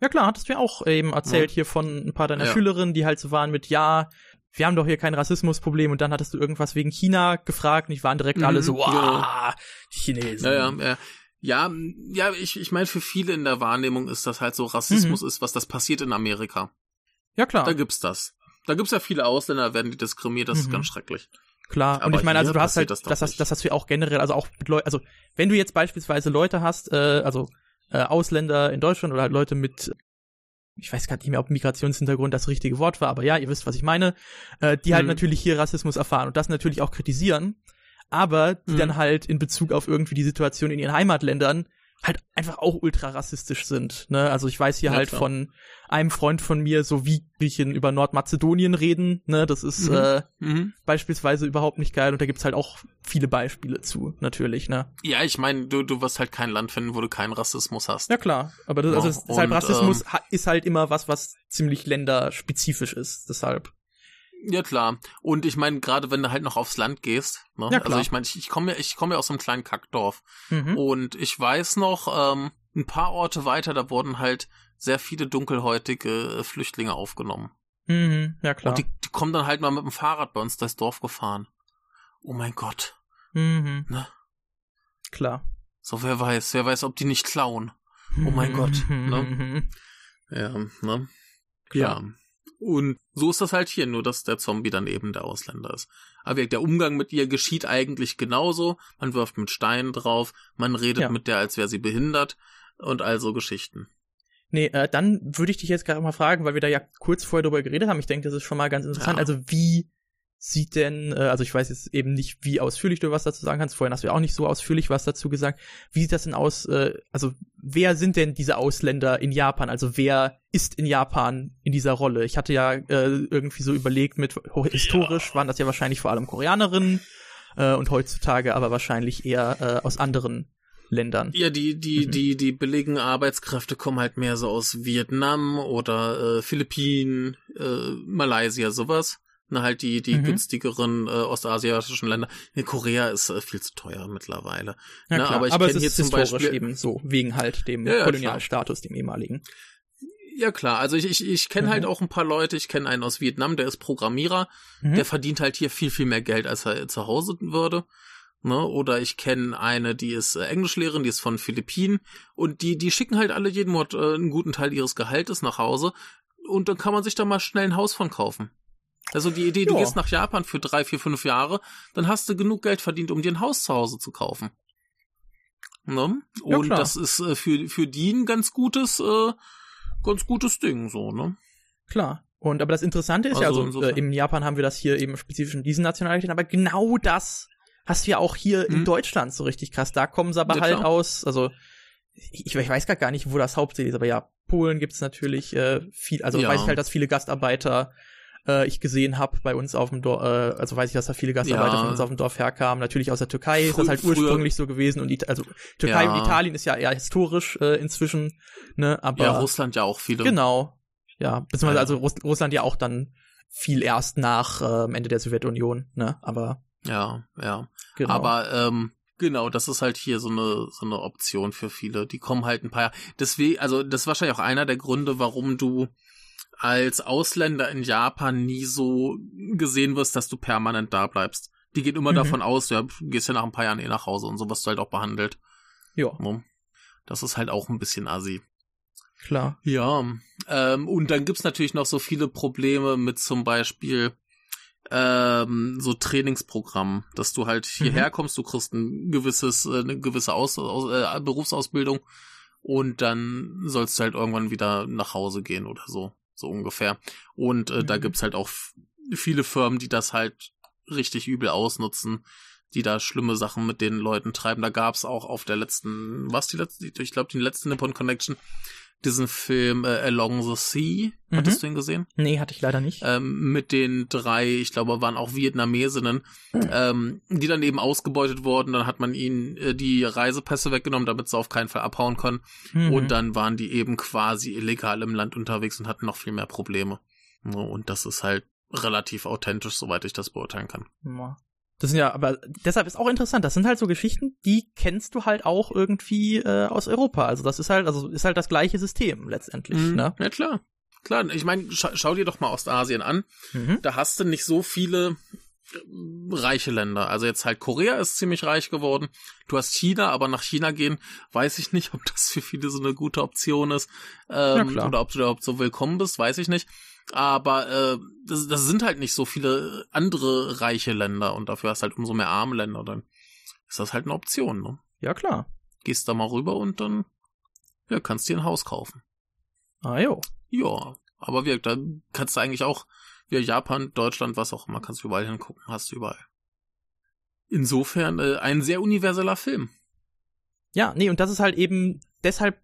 Ja klar, hattest du ja auch eben erzählt ja. hier von ein paar deiner ja. Schülerinnen, die halt so waren mit, ja, wir haben doch hier kein Rassismusproblem und dann hattest du irgendwas wegen China gefragt und die waren direkt mhm, alle so, wow, ja. die Chinesen. Ja, ja, ja. Ja, ja, ich, ich meine, für viele in der Wahrnehmung ist das halt so, Rassismus mhm. ist, was das passiert in Amerika. Ja, klar. Da gibt's das. Da gibt's ja viele Ausländer, werden die diskriminiert, das mhm. ist ganz schrecklich. Klar, und ich meine, also du hast halt, das, das, hast, das hast du ja auch generell, also auch mit Leuten, also wenn du jetzt beispielsweise Leute hast, äh, also äh, Ausländer in Deutschland oder halt Leute mit ich weiß gar nicht mehr, ob Migrationshintergrund das richtige Wort war, aber ja, ihr wisst, was ich meine, äh, die halt mhm. natürlich hier Rassismus erfahren und das natürlich auch kritisieren, aber die mhm. dann halt in Bezug auf irgendwie die Situation in ihren Heimatländern halt einfach auch ultra rassistisch sind. Ne? Also ich weiß hier ja, halt klar. von einem Freund von mir, so wie Griechen über Nordmazedonien reden. Ne? Das ist mhm. Äh, mhm. beispielsweise überhaupt nicht geil und da gibt's halt auch viele Beispiele zu, natürlich. Ne? Ja, ich meine, du, du wirst halt kein Land finden, wo du keinen Rassismus hast. Ja klar, aber das, also deshalb Rassismus ähm, ist halt immer was, was ziemlich länderspezifisch ist. Deshalb. Ja klar. Und ich meine, gerade wenn du halt noch aufs Land gehst, ne? Ja, klar. Also ich meine, ich, ich komme ja, ich komme ja aus einem kleinen Kackdorf. Mhm. Und ich weiß noch, ähm, ein paar Orte weiter, da wurden halt sehr viele dunkelhäutige äh, Flüchtlinge aufgenommen. Mhm, ja klar. Und die, die kommen dann halt mal mit dem Fahrrad bei uns das Dorf gefahren. Oh mein Gott. Mhm. Ne? Klar. So, wer weiß, wer weiß, ob die nicht klauen. Oh mein Gott. Ne? Ja, ne? Klar. Ja. Und so ist das halt hier, nur dass der Zombie dann eben der Ausländer ist. Aber der Umgang mit ihr geschieht eigentlich genauso. Man wirft mit Steinen drauf, man redet ja. mit der, als wäre sie behindert und all so Geschichten. Nee, äh, dann würde ich dich jetzt gerade mal fragen, weil wir da ja kurz vorher drüber geredet haben. Ich denke, das ist schon mal ganz interessant. Ja. Also wie sieht denn, äh, also ich weiß jetzt eben nicht, wie ausführlich du was dazu sagen kannst, vorhin hast du ja auch nicht so ausführlich was dazu gesagt. Wie sieht das denn aus, äh, also wer sind denn diese Ausländer in Japan? Also wer ist in Japan in dieser Rolle? Ich hatte ja äh, irgendwie so überlegt, mit historisch ja. waren das ja wahrscheinlich vor allem Koreanerinnen und heutzutage aber wahrscheinlich eher aus anderen Ländern. Ja, die, die, mhm. die, die billigen Arbeitskräfte kommen halt mehr so aus Vietnam oder äh, Philippinen, äh, Malaysia, sowas. Ne, halt die, die Mhm. günstigeren äh, ostasiatischen Länder. Ne, Korea ist äh, viel zu teuer mittlerweile. Ja, Ne, klar. aber ich aber es kenn ist hier zum historisch Beispiel- eben so, wegen halt dem Ja, Kolonialstatus, dem ehemaligen. Ja klar, also ich, ich, ich kenne Mhm. halt auch ein paar Leute, ich kenne einen aus Vietnam, der ist Programmierer, Mhm. der verdient halt hier viel, viel mehr Geld, als er zu Hause würde. Ne? Oder ich kenne eine, die ist äh, Englischlehrerin, die ist von Philippinen und die, die schicken halt alle jeden Monat äh, einen guten Teil ihres Gehaltes nach Hause und dann kann man sich da mal schnell ein Haus von kaufen. Also die Idee, du Ja. gehst nach Japan für drei, vier, fünf Jahre, dann hast du genug Geld verdient, um dir ein Haus zu Hause zu kaufen. Ne? Ja, Und klar. das ist äh, für, für die ein ganz gutes, äh, ganz gutes Ding, so, ne? Klar. Und aber das Interessante ist ja, Also also äh, in Japan haben wir das hier eben spezifisch in diesen Nationalitäten, aber genau das hast du ja auch hier in Mhm. Deutschland so richtig krass. Da kommen sie aber Ja, halt klar. aus, also ich, ich weiß gar gar nicht, wo das hauptsächlich ist, aber ja, Polen gibt's natürlich äh, viel, also Ja. weiß ich halt, dass viele Gastarbeiter äh, ich gesehen habe bei uns auf dem Dorf, äh, also weiß ich, dass da viele Gastarbeiter Ja. von uns auf dem Dorf herkamen. Natürlich aus der Türkei ist das Frü- halt früher- ursprünglich so gewesen und also Türkei Ja. und Italien ist ja eher historisch äh, inzwischen, ne, aber Ja, Russland ja auch viele. Genau. Ja, beziehungsweise Ja. also Russ Russland ja auch dann viel erst nach ähm, Ende der Sowjetunion, ne? Aber Ja, ja. genau. Aber ähm, genau, das ist halt hier so eine so eine Option für viele. Die kommen halt ein paar Jahre. Deswegen, also das ist wahrscheinlich auch einer der Gründe, warum du als Ausländer in Japan nie so gesehen wirst, dass du permanent da bleibst. Die gehen immer Mhm. davon aus, ja, du gehst ja nach ein paar Jahren eh nach Hause und so wirst du halt auch behandelt. ja? Das ist halt auch ein bisschen assi. klar. Ja, ähm, und dann gibt's natürlich noch so viele Probleme mit zum Beispiel ähm, so Trainingsprogrammen, dass du halt hierher kommst, du kriegst ein gewisses, äh, eine gewisse Aus, Aus, äh, Berufsausbildung und dann sollst du halt irgendwann wieder nach Hause gehen oder so, so ungefähr. Und äh, da Mhm. gibt's halt auch viele Firmen, die das halt richtig übel ausnutzen, die da schlimme Sachen mit den Leuten treiben. Da gab's auch auf der letzten, was die letzte, ich glaube die letzte Nippon Connection, diesen Film äh, Along the Sea. Hattest Mhm. du ihn gesehen? Nee, hatte ich leider nicht. ähm, mit den drei, ich glaube, waren auch Vietnamesinnen, ähm, die dann eben ausgebeutet wurden. Dann hat man ihnen äh, die Reisepässe weggenommen, damit sie auf keinen Fall abhauen können. Mhm. Und dann waren die eben quasi illegal im Land unterwegs und hatten noch viel mehr Probleme. Und das ist halt relativ authentisch, soweit ich das beurteilen kann. Ja. Das sind ja, aber deshalb ist auch interessant. Das sind halt so Geschichten, die kennst du halt auch irgendwie äh, aus Europa. Also das ist halt, also ist halt das gleiche System letztendlich. Mhm. Ne? Ja, klar. Klar, ich meine, scha schau dir doch mal Ostasien an. Mhm. da hast du nicht so viele reiche Länder. Also jetzt halt Korea ist ziemlich reich geworden. Du hast China, aber nach China gehen, weiß ich nicht, ob das für viele so eine gute Option ist. Ähm, klar. oder ob du überhaupt so willkommen bist, weiß ich nicht. Aber äh, das, das sind halt nicht so viele andere reiche Länder und dafür hast du halt umso mehr arme Länder. Dann ist das halt eine Option. Ne? Ja klar. Gehst da mal rüber und dann ja, kannst dir ein Haus kaufen. Ah jo. Ja, aber wir, da kannst du eigentlich auch, wie Japan, Deutschland, was auch immer, kannst du überall hingucken, hast du überall. Insofern äh, ein sehr universeller Film. Ja, nee, und das ist halt eben, deshalb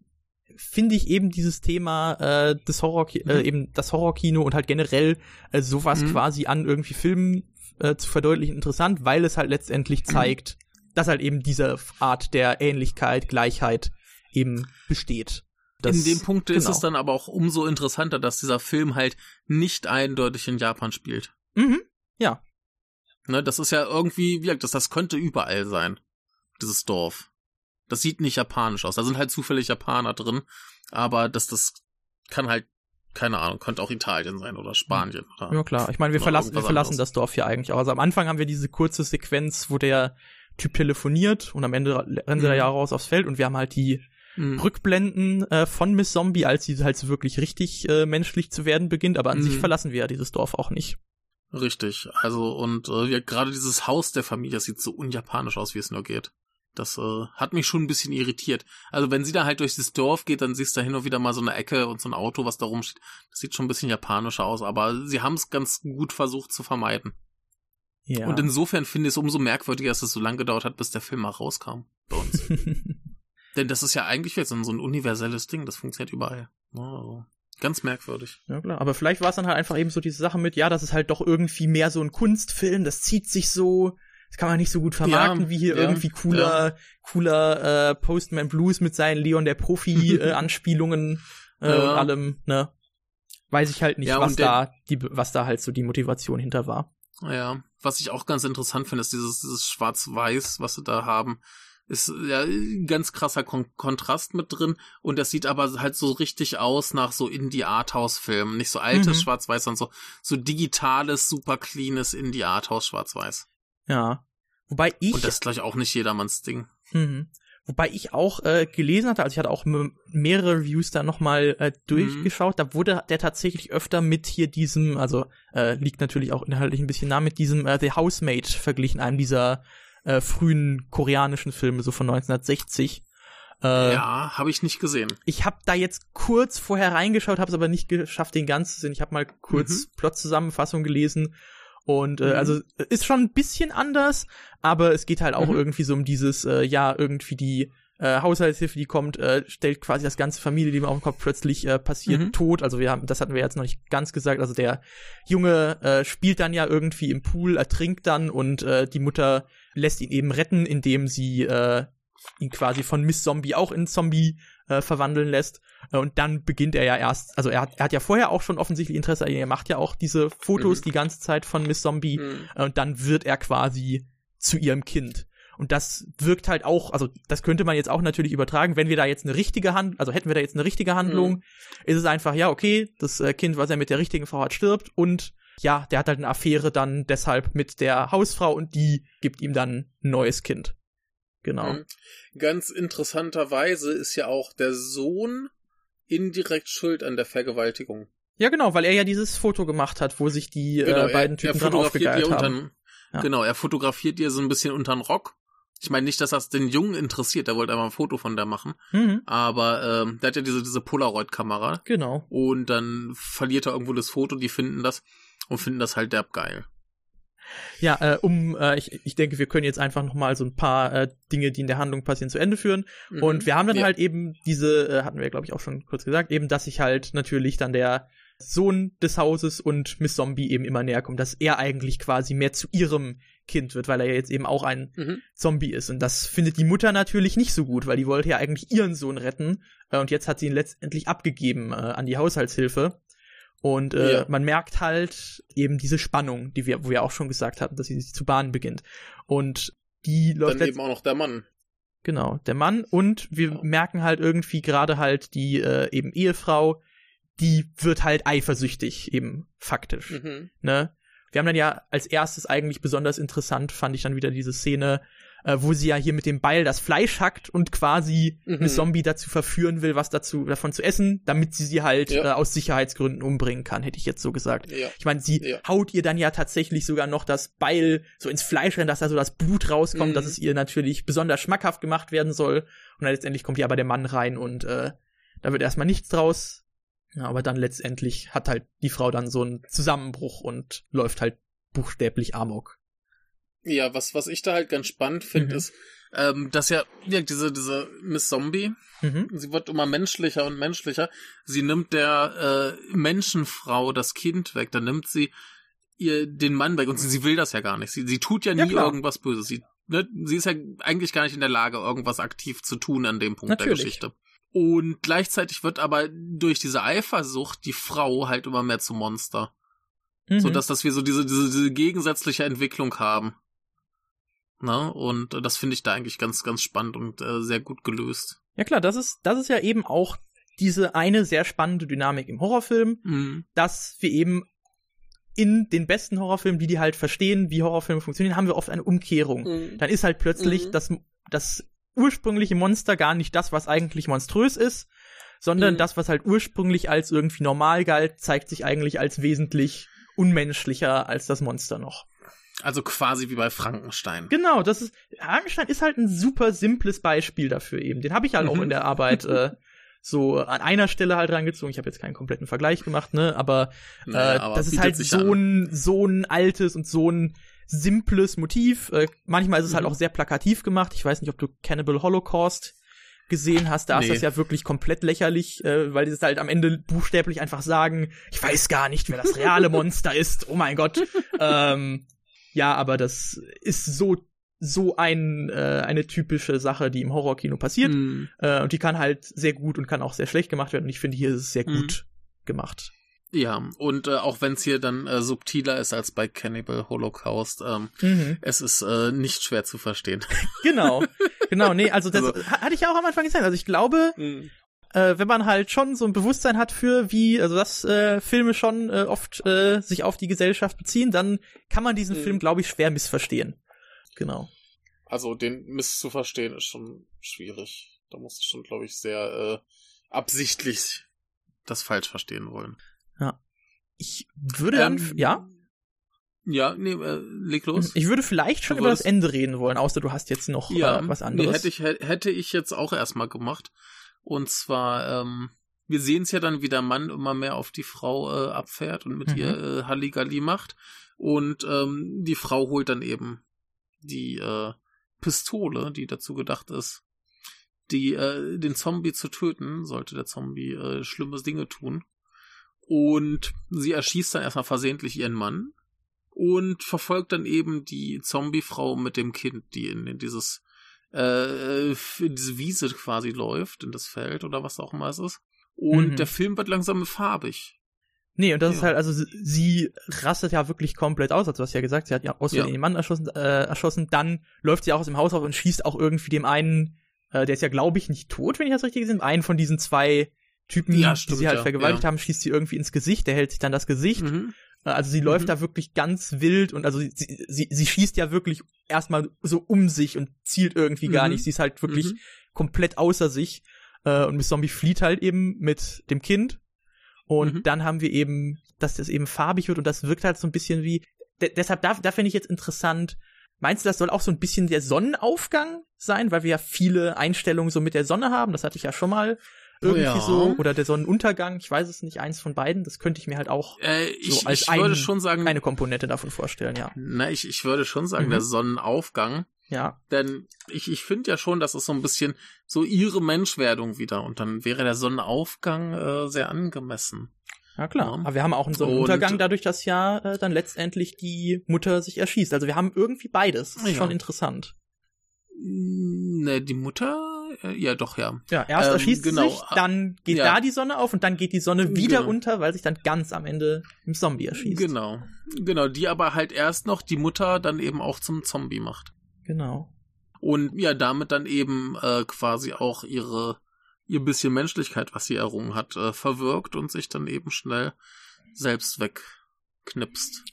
finde ich eben dieses Thema äh, des Horror äh, Mhm. eben das Horrorkino und halt generell äh, sowas Mhm. quasi an irgendwie Filmen äh, zu verdeutlichen interessant, weil es halt letztendlich zeigt, dass halt eben diese Art der Ähnlichkeit, Gleichheit eben besteht. Das, In dem Punkt ist genau. es dann aber auch umso interessanter, dass dieser Film halt nicht eindeutig in Japan spielt. Mhm. Ne, das ist ja irgendwie, wie gesagt, das, das könnte überall sein, dieses Dorf. Das sieht nicht japanisch aus. Da sind halt zufällig Japaner drin, aber das, das kann halt, keine Ahnung, könnte auch Italien sein oder Spanien. Oder Ja klar, ich meine, wir verlassen, wir verlassen anderes. das Dorf hier eigentlich auch. Also am Anfang haben wir diese kurze Sequenz, wo der Typ telefoniert und am Ende rennen sie da Mhm. ja raus aufs Feld und wir haben halt die Mhm. Rückblenden äh, von Miss Zombie, als sie halt so wirklich richtig äh, menschlich zu werden beginnt, aber an sich Mhm. verlassen wir ja dieses Dorf auch nicht. Richtig. Also, und äh, ja, gerade dieses Haus der Familie, das sieht so unjapanisch aus, wie es nur geht. Das äh, hat mich schon ein bisschen irritiert. Also, wenn sie da halt durch das Dorf geht, dann siehst du da hin und wieder mal so eine Ecke und so ein Auto, was da rumsteht. Das sieht schon ein bisschen japanischer aus, aber sie haben es ganz gut versucht zu vermeiden. Ja. Und insofern finde ich es umso merkwürdiger, dass es so lange gedauert hat, bis der Film mal rauskam bei uns. Denn das ist ja eigentlich jetzt so ein universelles Ding, das funktioniert überall. Oh, ganz merkwürdig. ja klar, aber vielleicht war es dann halt einfach eben so diese Sache mit, ja, das ist halt doch irgendwie mehr so ein Kunstfilm, das zieht sich so, das kann man nicht so gut vermarkten, Ja, wie hier ja, irgendwie cooler, cooler äh, Postman Blues mit seinen Leon der Profi äh, Anspielungen äh, Ja. und allem, ne? weiß ich halt nicht, Ja, was da die, was da halt so die Motivation hinter war. Ja, was ich auch ganz interessant finde, ist dieses, dieses Schwarz-Weiß, was sie da haben. Ist ja ein ganz krasser Kon Kontrast mit drin und das sieht aber halt so richtig aus nach so Indie-Arthouse-Filmen. Nicht so altes Mhm. Schwarz-Weiß, sondern so, so digitales, super cleanes Indie-Arthouse-Schwarz-Weiß. Ja. Wobei ich, Und das ist gleich auch nicht jedermanns Ding. mhm. wobei ich auch äh, gelesen hatte, also ich hatte auch mehrere Reviews da nochmal äh, durchgeschaut, da wurde der tatsächlich öfter mit hier diesem, also äh, liegt natürlich auch inhaltlich ein bisschen nah, mit diesem äh, The Housemaid verglichen, einem dieser äh, frühen koreanischen Filme, so von 1960. Äh, ja, habe ich nicht gesehen. Ich habe da jetzt kurz vorher reingeschaut, habe es aber nicht geschafft, den ganzen zu sehen. Ich habe mal kurz Plot-Zusammenfassung gelesen und äh, Mhm. also ist schon ein bisschen anders, aber es geht halt auch Mhm. irgendwie so um dieses, äh, ja, irgendwie die äh, Haushaltshilfe, die kommt, äh, stellt quasi das ganze Familienleben auf den Kopf, plötzlich äh, passiert Mhm. Tod. Also wir haben, das hatten wir jetzt noch nicht ganz gesagt. Also der Junge äh, spielt dann ja irgendwie im Pool, ertrinkt dann und äh, die Mutter lässt ihn eben retten, indem sie äh, ihn quasi von Miss Zombie auch in Zombie äh, verwandeln lässt. Äh, und dann beginnt er ja erst, also er hat, er hat ja vorher auch schon offensichtlich Interesse, er macht ja auch diese Fotos Mhm. die ganze Zeit von Miss Zombie Mhm. äh, und dann wird er quasi zu ihrem Kind. Und das wirkt halt auch, also das könnte man jetzt auch natürlich übertragen, wenn wir da jetzt eine richtige Hand, also hätten wir da jetzt eine richtige Handlung, ist es einfach, ja, okay, das äh, Kind, was er mit der richtigen Frau hat, stirbt und ja, der hat halt eine Affäre dann deshalb mit der Hausfrau und die gibt ihm dann ein neues Kind. Genau. Mhm. Ganz interessanterweise ist ja auch der Sohn indirekt schuld an der Vergewaltigung. Ja, genau, weil er ja dieses Foto gemacht hat, wo sich die Genau, äh, beiden Typen dran fotografiert aufgegeilt haben. Ja. Genau, er fotografiert ihr so ein bisschen untern Rock. Ich meine nicht, dass das den Jungen interessiert, er wollte einfach ein Foto von der machen. Mhm, Aber ähm, der hat ja diese, diese Polaroid-Kamera genau. und dann verliert er irgendwo das Foto, die finden das und finden das halt derb geil. Ja, äh, um, äh, ich, ich denke, wir können jetzt einfach noch mal so ein paar äh, Dinge, die in der Handlung passieren, zu Ende führen. Mhm. Und wir haben dann Ja. halt eben diese, äh, hatten wir glaube ich auch schon kurz gesagt, eben, dass sich halt natürlich dann der Sohn des Hauses und Miss Zombie eben immer näher kommen, dass er eigentlich quasi mehr zu ihrem Kind wird, weil er ja jetzt eben auch ein Mhm. Zombie ist. Und das findet die Mutter natürlich nicht so gut, weil die wollte ja eigentlich ihren Sohn retten. Äh, und jetzt hat sie ihn letztendlich abgegeben äh, an die Haushaltshilfe. Und äh, Ja. man merkt halt eben diese Spannung, die wir, wo wir auch schon gesagt hatten, dass sie sich zu bahnen beginnt. Und die läuft Dann eben auch noch der Mann. genau, der Mann. Und wir Ja. merken halt irgendwie gerade halt die äh, eben Ehefrau, die wird halt eifersüchtig, eben faktisch Mhm. ne? Wir haben dann ja als erstes eigentlich besonders interessant, fand ich dann wieder diese Szene, äh, wo sie ja hier mit dem Beil das Fleisch hackt und quasi Mhm. eine Zombie dazu verführen will, was dazu davon zu essen, damit sie sie halt Ja. äh, aus Sicherheitsgründen umbringen kann, hätte ich jetzt so gesagt. Ja. Ich meine, sie Ja. haut ihr dann ja tatsächlich sogar noch das Beil so ins Fleisch rein, dass da so das Blut rauskommt, Mhm. dass es ihr natürlich besonders schmackhaft gemacht werden soll. Und dann letztendlich kommt ja aber der Mann rein und äh, da wird erstmal nichts draus. Ja, aber dann letztendlich hat halt die Frau dann so einen Zusammenbruch und läuft halt buchstäblich Amok. Ja, was, was ich da halt ganz spannend finde, Mhm. ist, ähm, dass ja, ja diese, diese Miss Zombie, Mhm. sie wird immer menschlicher und menschlicher. Sie nimmt der äh, Menschenfrau das Kind weg, dann nimmt sie ihr den Mann weg und sie, sie will das ja gar nicht. Sie, sie tut ja nie klar. irgendwas Böses. Sie, ne, sie ist ja eigentlich gar nicht in der Lage, irgendwas aktiv zu tun an dem Punkt Natürlich. der Geschichte. Und gleichzeitig wird aber durch diese Eifersucht die Frau halt immer mehr zum Monster. Mhm. So dass, dass wir so diese, diese, diese gegensätzliche Entwicklung haben. Na, und das finde ich da eigentlich ganz, ganz spannend und äh, sehr gut gelöst. ja klar, das ist, das ist ja eben auch diese eine sehr spannende Dynamik im Horrorfilm, Mhm. dass wir eben in den besten Horrorfilmen, die die halt verstehen, wie Horrorfilme funktionieren, haben wir oft eine Umkehrung. Mhm. Dann ist halt plötzlich Mhm. das, das ursprüngliche Monster gar nicht das, was eigentlich monströs ist, sondern Mhm. das, was halt ursprünglich als irgendwie normal galt, zeigt sich eigentlich als wesentlich unmenschlicher als das Monster noch. Also quasi wie bei Frankenstein. Genau, das ist Frankenstein ist halt ein super simples Beispiel dafür eben. Den habe ich halt auch Mhm. in der Arbeit äh, so an einer Stelle halt rangezogen. Ich habe jetzt keinen kompletten Vergleich gemacht, ne, aber Naja, äh, aber das ist halt so an. ein, so ein altes und so ein simples Motiv. Äh, manchmal ist es halt Mhm. auch sehr plakativ gemacht. Ich weiß nicht, ob du Cannibal Holocaust gesehen hast. Da ist Nee. das ja wirklich komplett lächerlich, äh, weil die es halt am Ende buchstäblich einfach sagen, ich weiß gar nicht, wer das reale Monster ist. Oh mein Gott. ähm, ja, aber das ist so so ein äh, eine typische Sache, die im Horrorkino passiert. Mhm. Äh, und die kann halt sehr gut und kann auch sehr schlecht gemacht werden. Und ich finde, hier ist es sehr Mhm. gut gemacht. Ja, und äh, auch wenn es hier dann äh, subtiler ist als bei Cannibal Holocaust, ähm, Mhm. es ist äh, nicht schwer zu verstehen. Genau, genau, nee, also das Also- ha- hatte ich ja auch am Anfang gesagt. Also ich glaube, äh, wenn man halt schon so ein Bewusstsein hat für wie, also dass äh, Filme schon äh, oft äh, sich auf die Gesellschaft beziehen, dann kann man diesen Mhm. Film, glaube ich, schwer missverstehen. Genau. Also den Mist zu verstehen ist schon schwierig. Da musst du schon, glaube ich, sehr äh, absichtlich das falsch verstehen wollen. Ich würde dann, Ähm, ja, Ja, nee, äh, leg los. ich würde vielleicht schon über das Ende reden wollen, außer du hast jetzt noch ja, äh, was nee, anderes. hätte ich, hä- hätte ich jetzt auch erstmal gemacht. Und zwar, ähm, wir sehen es ja dann, wie der Mann immer mehr auf die Frau äh, abfährt und mit Mhm. ihr äh, Halligalli macht. Und ähm, die Frau holt dann eben die äh, Pistole, die dazu gedacht ist, die äh, den Zombie zu töten, sollte der Zombie äh, schlimme Dinge tun. Und sie erschießt dann erstmal versehentlich ihren Mann und verfolgt dann eben die Zombie-Frau mit dem Kind, die in, in dieses äh, in diese Wiese quasi läuft, in das Feld oder was auch immer es ist. Und Mhm. der Film wird langsam farbig. Nee, und das ist Ja. halt, also sie, rastet ja wirklich komplett aus, also du hast ja gesagt, sie hat ja aus Ja. den Mann erschossen, äh, erschossen, dann läuft sie auch aus dem Haus raus und schießt auch irgendwie dem einen, äh, der ist ja glaube ich nicht tot, wenn ich das richtig gesehen habe, einen von diesen zwei Typen, Ja, die stimmt, sie halt ja, vergewaltigt ja. haben, schießt sie irgendwie ins Gesicht, der hält sich dann das Gesicht. Mhm. Äh, Also sie läuft Mhm. da wirklich ganz wild und also sie, sie, sie schießt ja wirklich erstmal so um sich und zielt irgendwie gar Mhm. nicht. Sie ist halt wirklich Mhm. komplett außer sich. Äh, und Miss Zombie flieht halt eben mit dem Kind. Und Mhm. dann haben wir eben, dass das eben farbig wird und das wirkt halt so ein bisschen wie. De deshalb, da, da finde ich jetzt interessant. Meinst du, das soll auch so ein bisschen der Sonnenaufgang sein, weil wir ja viele Einstellungen so mit der Sonne haben? Das hatte ich ja schon mal irgendwie Ja. so. Oder der Sonnenuntergang, ich weiß es nicht, eins von beiden. Das könnte ich mir halt auch Äh, ich, So als ich würde ein- schon sagen, eine Komponente davon vorstellen, ja. na, ich, ich würde schon sagen, Mhm. der Sonnenaufgang. Ja. Denn ich, ich finde ja schon, das ist so ein bisschen so ihre Menschwerdung wieder. Und dann wäre der Sonnenaufgang äh, sehr angemessen. Ja klar, Ja. aber wir haben auch einen Sonnenuntergang Und- dadurch, dass ja äh, dann letztendlich die Mutter sich erschießt. Also wir haben irgendwie beides. Das ist Ja. schon interessant. Ne, die Mutter? Äh, Ja, doch, ja. Ja, erst Ähm, erschießt genau. sich, dann geht Ja. da die Sonne auf und dann geht die Sonne wieder Genau. unter, weil sich dann ganz am Ende im Zombie erschießt. Genau. Genau, die aber halt erst noch die Mutter dann eben auch zum Zombie macht. Genau. Und ja, damit dann eben äh, quasi auch ihre ihr bisschen Menschlichkeit, was sie errungen hat, äh, verwirkt und sich dann eben schnell selbst wegknipst.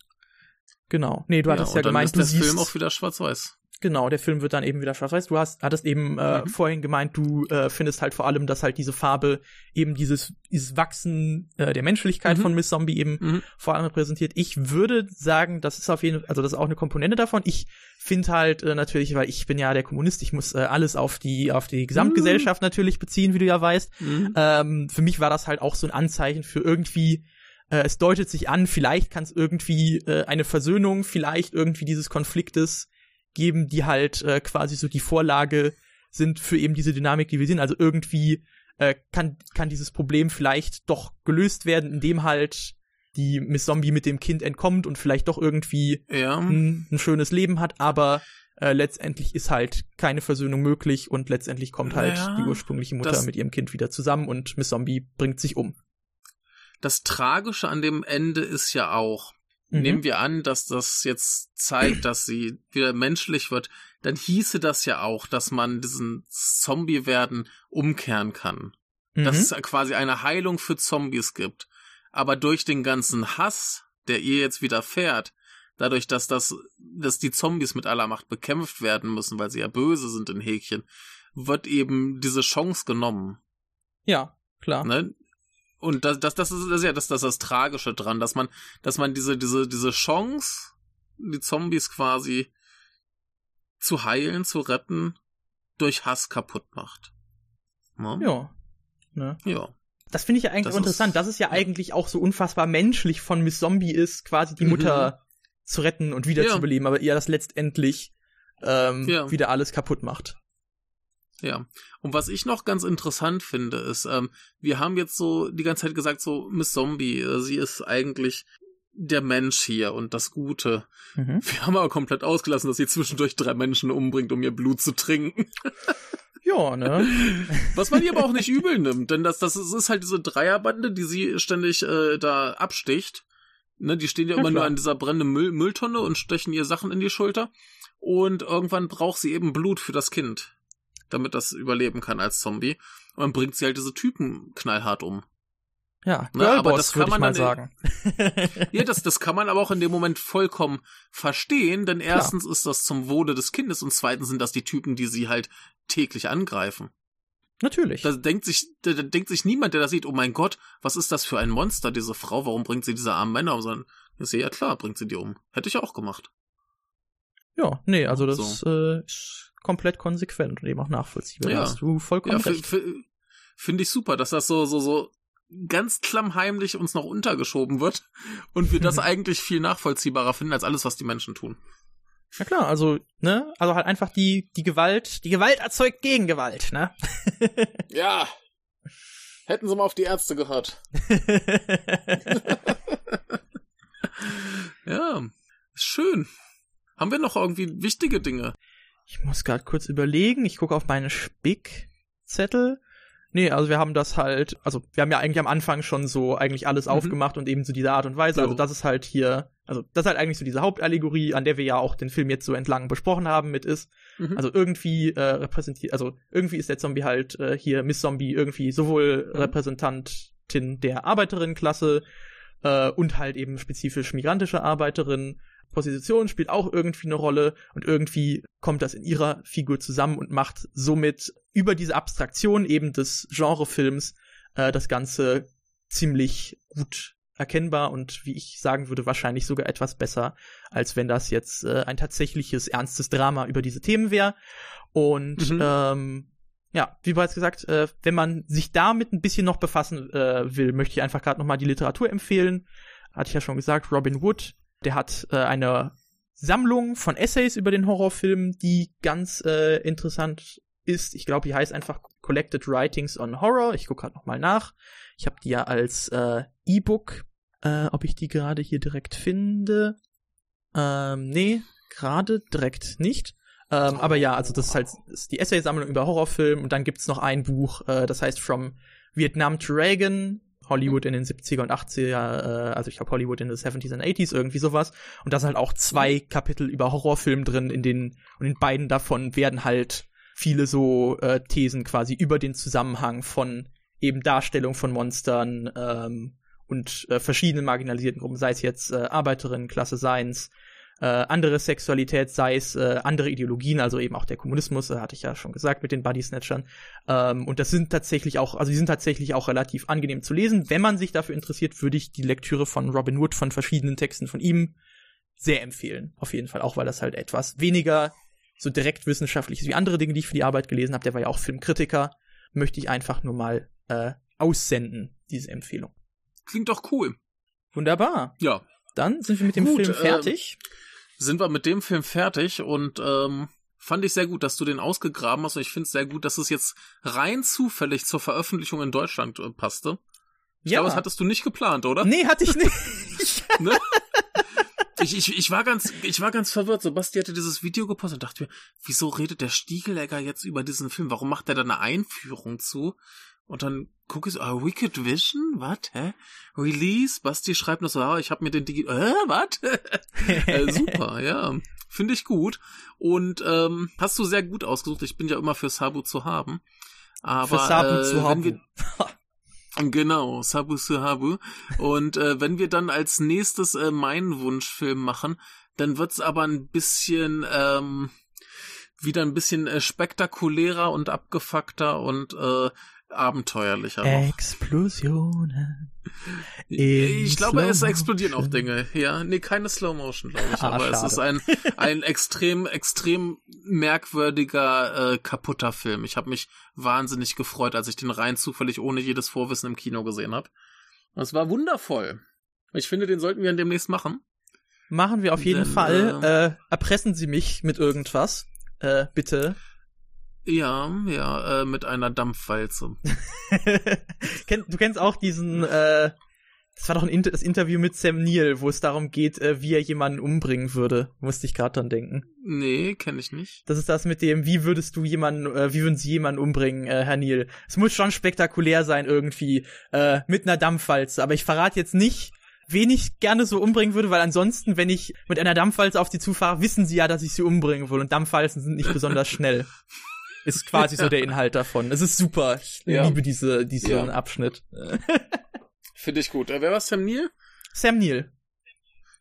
Genau. Nee, du hattest ja, dann gemeint, ist du der siehst Film auch wieder schwarz-weiß. Genau, der Film wird dann eben wieder schwarz-weiß. Du hast, hattest eben äh, Mhm. vorhin gemeint, du äh, findest halt vor allem, dass halt diese Farbe eben dieses, dieses Wachsen äh, der Menschlichkeit Mhm. von Miss Zombie eben Mhm. vor allem repräsentiert. Ich würde sagen, das ist auf jeden Fall, also das ist auch eine Komponente davon. Ich finde halt äh, natürlich, weil ich bin ja der Kommunist, ich muss äh, alles auf die, auf die Gesamtgesellschaft natürlich beziehen, wie du ja weißt. Mhm. Ähm, für mich war das halt auch so ein Anzeichen für irgendwie, äh, es deutet sich an, vielleicht kann es irgendwie äh, eine Versöhnung, vielleicht irgendwie dieses Konfliktes geben, die halt äh, quasi so die Vorlage sind für eben diese Dynamik, die wir sehen. Also irgendwie äh, kann, kann dieses Problem vielleicht doch gelöst werden, indem halt die Miss Zombie mit dem Kind entkommt und vielleicht doch irgendwie Ja. ein, ein schönes Leben hat, aber äh, letztendlich ist halt keine Versöhnung möglich und letztendlich kommt halt Ja, die ursprüngliche Mutter mit ihrem Kind wieder zusammen und Miss Zombie bringt sich um. Das Tragische an dem Ende ist ja auch, Mhm. nehmen wir an, dass das jetzt zeigt, dass sie wieder menschlich wird, dann hieße das ja auch, dass man diesen Zombie-Werden umkehren kann. Mhm. Dass es quasi eine Heilung für Zombies gibt. Aber durch den ganzen Hass, der ihr jetzt widerfährt, dadurch, dass das, dass die Zombies mit aller Macht bekämpft werden müssen, weil sie ja böse sind in Häkchen, wird eben diese Chance genommen. ja, klar. Ne? Und das, das, das ist das ist ja das, das, ist das Tragische dran, dass man, dass man diese, diese, diese Chance, die Zombies quasi zu heilen, zu retten, durch Hass kaputt macht. Ne? Ja. Ne? Ja. Das finde ich ja eigentlich Das auch interessant, ist- dass es ja, ja. eigentlich auch so unfassbar menschlich von Miss Zombie ist, quasi die Mhm. Mutter zu retten und Ja. wiederzubeleben, aber ihr das letztendlich ähm, Ja. wieder alles kaputt macht. Ja. Und was ich noch ganz interessant finde, ist, ähm, wir haben jetzt so die ganze Zeit gesagt, so Miss Zombie, äh, sie ist eigentlich der Mensch hier und das Gute. Mhm. Wir haben aber komplett ausgelassen, dass sie zwischendurch drei Menschen umbringt, um ihr Blut zu trinken. Ja, ne? Was man ihr aber auch nicht übel nimmt, denn das, das ist halt diese Dreierbande, die sie ständig äh, da absticht. Ne, die stehen ja, Ja, immer nur klar. an dieser brennenden Müll Mülltonne und stechen ihr Sachen in die Schulter. Und irgendwann braucht sie eben Blut für das Kind, damit das überleben kann als Zombie. Und dann bringt sie halt diese Typen knallhart um. Ja, Ne, aber Girlboss, das kann man mal sagen. Ja, das, das kann man aber auch in dem Moment vollkommen verstehen, denn erstens ist das zum Wohle des Kindes und zweitens sind das die Typen, die sie halt täglich angreifen. Natürlich. Da denkt sich, da, da denkt sich niemand, der das sieht, oh mein Gott, was ist das für ein Monster, diese Frau, warum bringt sie diese armen Männer um? Sondern, sehe, ja klar, bringt sie die um. Hätte ich auch gemacht. Ja, nee, also das äh, ist komplett konsequent und eben auch nachvollziehbar. Ja. Da hast du vollkommen Ja, recht. finde ich super, dass das so, so, so ganz klammheimlich uns noch untergeschoben wird und wir das eigentlich viel nachvollziehbarer finden als alles, was die Menschen tun. Ja klar, also, ne, also halt einfach die, die Gewalt, die Gewalt erzeugt Gegengewalt, ne? Ja. Hätten sie mal auf die Ärzte gehört. Ja, ist schön. Haben wir noch irgendwie wichtige Dinge? Ich muss gerade kurz überlegen, ich gucke auf meine Spickzettel. Nee, also wir haben das halt, also wir haben ja eigentlich am Anfang schon so eigentlich alles Mhm. aufgemacht und eben so diese Art und Weise. Also das ist halt hier, also das ist halt eigentlich so diese Hauptallegorie, an der wir ja auch den Film jetzt so entlang besprochen haben mit ist. Mhm. Also irgendwie äh, repräsentiert, also irgendwie ist der Zombie halt äh, hier Miss Zombie irgendwie sowohl Mhm. Repräsentantin der Arbeiterinnenklasse äh, und halt eben spezifisch migrantische Arbeiterin. Position spielt auch irgendwie eine Rolle und irgendwie kommt das in ihrer Figur zusammen und macht somit über diese Abstraktion eben des Genrefilms äh, das Ganze ziemlich gut erkennbar und wie ich sagen würde, wahrscheinlich sogar etwas besser, als wenn das jetzt äh, ein tatsächliches ernstes Drama über diese Themen wäre. Und Mhm. ähm, ja, wie bereits gesagt, äh, wenn man sich damit ein bisschen noch befassen äh, will, möchte ich einfach gerade noch mal die Literatur empfehlen. Hatte ich ja schon gesagt, Robin Wood, der hat äh, eine Sammlung von Essays über den Horrorfilm, die ganz äh, interessant ist. Ich glaube, die heißt einfach Collected Writings on Horror. Ich gucke gerade noch mal nach. Ich habe die ja als äh, E-Book. Äh, ob ich die gerade hier direkt finde? Ähm, nee, gerade direkt nicht. Ähm, aber ja, also das ist halt ist die Essay-Sammlung über Horrorfilm und dann gibt's noch ein Buch, äh, das heißt From Vietnam to Reagan, Hollywood in den 70er und 80er, äh, also ich glaube Hollywood in den 70s und 80s, irgendwie sowas. Und da sind halt auch zwei Kapitel über Horrorfilm drin, in denen, und in beiden davon werden halt viele so äh, Thesen quasi über den Zusammenhang von eben Darstellung von Monstern ähm, und äh, verschiedenen marginalisierten Gruppen, sei es jetzt äh, Arbeiterinnen, Klasse Seins, äh, andere Sexualität, sei es äh, andere Ideologien, also eben auch der Kommunismus, äh, hatte ich ja schon gesagt mit den Body Snatchern. Ähm, und das sind tatsächlich auch, also die sind tatsächlich auch relativ angenehm zu lesen. Wenn man sich dafür interessiert, würde ich die Lektüre von Robin Wood von verschiedenen Texten von ihm sehr empfehlen. Auf jeden Fall, auch weil das halt etwas weniger so direkt wissenschaftlich ist wie andere Dinge, die ich für die Arbeit gelesen habe. Der war ja auch Filmkritiker. Möchte ich einfach nur mal äh, aussenden, diese Empfehlung. Klingt doch cool. Wunderbar. Ja. Dann sind wir mit dem Gut, Film ähm, fertig. Sind wir mit dem Film fertig und ähm, fand ich sehr gut, dass du den ausgegraben hast und ich finde es sehr gut, dass es jetzt rein zufällig zur Veröffentlichung in Deutschland äh, passte. Ich glaube, das hattest du nicht geplant, oder? Nee, hatte ich nicht. Ne? Ich, ich, ich war ganz, ich war ganz verwirrt. Sebasti hatte dieses Video gepostet und dachte mir, wieso redet der Stiegelegger jetzt über diesen Film? Warum macht er da eine Einführung zu? Und dann gucke ich so, ah, Wicked Vision? Was? Hä? Release? Basti schreibt noch so, ah, ich habe mir den Digi... Äh, was? äh, super, ja. Finde ich gut. Und ähm, hast du sehr gut ausgesucht. Ich bin ja immer für Sabu zu haben. Aber Für Sabu äh, zu haben. wir- Genau, Sabu Sahabu. Und äh, wenn wir dann als nächstes äh, meinen Wunschfilm machen, dann wird's aber ein bisschen ähm, wieder ein bisschen äh, spektakulärer und abgefuckter und äh, abenteuerlicher noch. Explosionen. Ich glaube, es explodieren auch. Dinge. Ja, nee, keine Slow Motion, glaube ich. Ah, aber es schade. ist ein ein extrem extrem merkwürdiger äh, kaputter Film. Ich habe mich wahnsinnig gefreut, als ich den rein zufällig ohne jedes Vorwissen im Kino gesehen habe. Es war wundervoll. Ich finde, den sollten wir demnächst machen. Machen wir auf jeden Dann, Fall. Äh, erpressen Sie mich mit irgendwas. Äh, bitte. Ja, ja, äh, mit einer Dampfwalze. Du kennst auch diesen, äh, Das war doch ein das Interview mit Sam Neill, wo es darum geht, äh, wie er jemanden umbringen würde. Musste ich gerade dran denken. Nee, kenne ich nicht. Das ist das mit dem, wie würdest du jemanden, äh, wie würden Sie jemanden umbringen, äh, Herr Neill? Es muss schon spektakulär sein irgendwie, äh, mit einer Dampfwalze. Aber ich verrate jetzt nicht, wen ich gerne so umbringen würde, weil ansonsten, wenn ich mit einer Dampfwalze auf sie zufahre, wissen sie ja, dass ich sie umbringen will. Und Dampfwalzen sind nicht besonders schnell. Ist quasi so der Inhalt davon. Es ist super. Ich Ja. liebe diese, diesen Ja. Abschnitt. Finde ich gut. Äh, wer war Sam Neill? Sam Neill.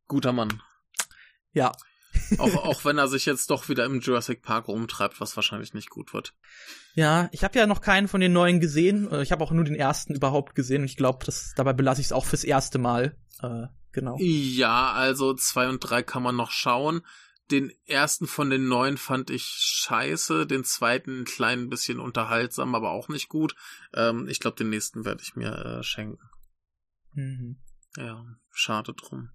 Guter Mann. Ja. Auch, auch wenn er sich jetzt doch wieder im Jurassic Park rumtreibt, was wahrscheinlich nicht gut wird. Ja, ich habe ja noch keinen von den neuen gesehen. Äh, Ich habe auch nur den ersten überhaupt gesehen. Und ich glaube, das dabei belasse ich es auch fürs erste Mal. Äh, genau. Ja, also zwei und drei kann man noch schauen. Den ersten von den neuen fand ich scheiße, den zweiten ein klein bisschen unterhaltsam, aber auch nicht gut. Ähm, ich glaube, den nächsten werde ich mir äh, schenken. Mhm. Ja, schade drum.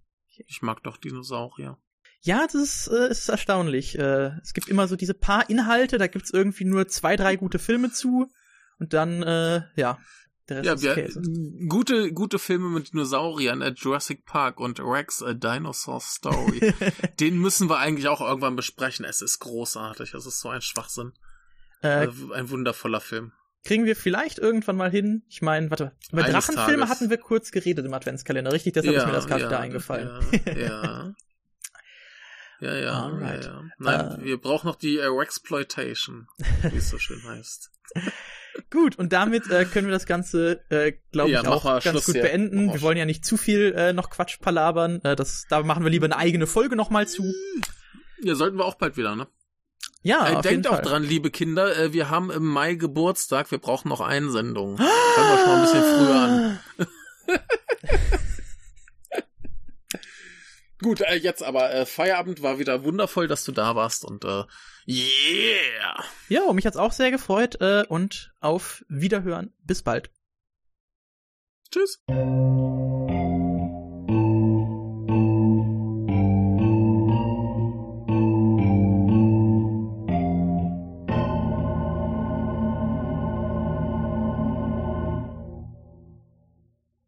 Ich mag doch Dinosaurier. Ja, das ist, äh, ist erstaunlich. Äh, es gibt immer so diese paar Inhalte, da gibt's irgendwie nur zwei, drei gute Filme zu. Und dann, äh, ja, Ja, wir, gute, gute Filme mit Dinosauriern, äh, Jurassic Park und Rex, A Dinosaur Story. Den müssen wir eigentlich auch irgendwann besprechen. Es ist großartig. Es ist so ein Schwachsinn. äh, Äh, ein wundervoller Film. kriegen wir vielleicht irgendwann mal hin. Ich meine, warte, über Eines Drachenfilme Tages. hatten wir kurz geredet im Adventskalender, richtig? Deshalb ist mir das gerade wieder eingefallen. Ja, ja. Ja, ja, Alright. ja, ja. Nein, Äh. wir brauchen noch die äh, Rexploitation, wie es so schön heißt. Gut, und damit äh, können wir das Ganze, äh, glaube Ja, ich, auch ganz Schluss gut hier. beenden. Wir wollen ja nicht zu viel äh, noch Quatsch palabern. Äh, das, da machen wir lieber eine eigene Folge nochmal zu. Ja, sollten wir auch bald wieder, ne? Ja, äh, denkt auch Fall. dran, liebe Kinder, äh, wir haben im Mai Geburtstag, wir brauchen noch Einsendungen. Fangen wir schon mal ein bisschen früher an. Gut, äh, jetzt aber äh, Feierabend war wieder wundervoll, dass du da warst und äh, yeah! Ja, mich hat's auch sehr gefreut äh, und auf Wiederhören. Bis bald. Tschüss.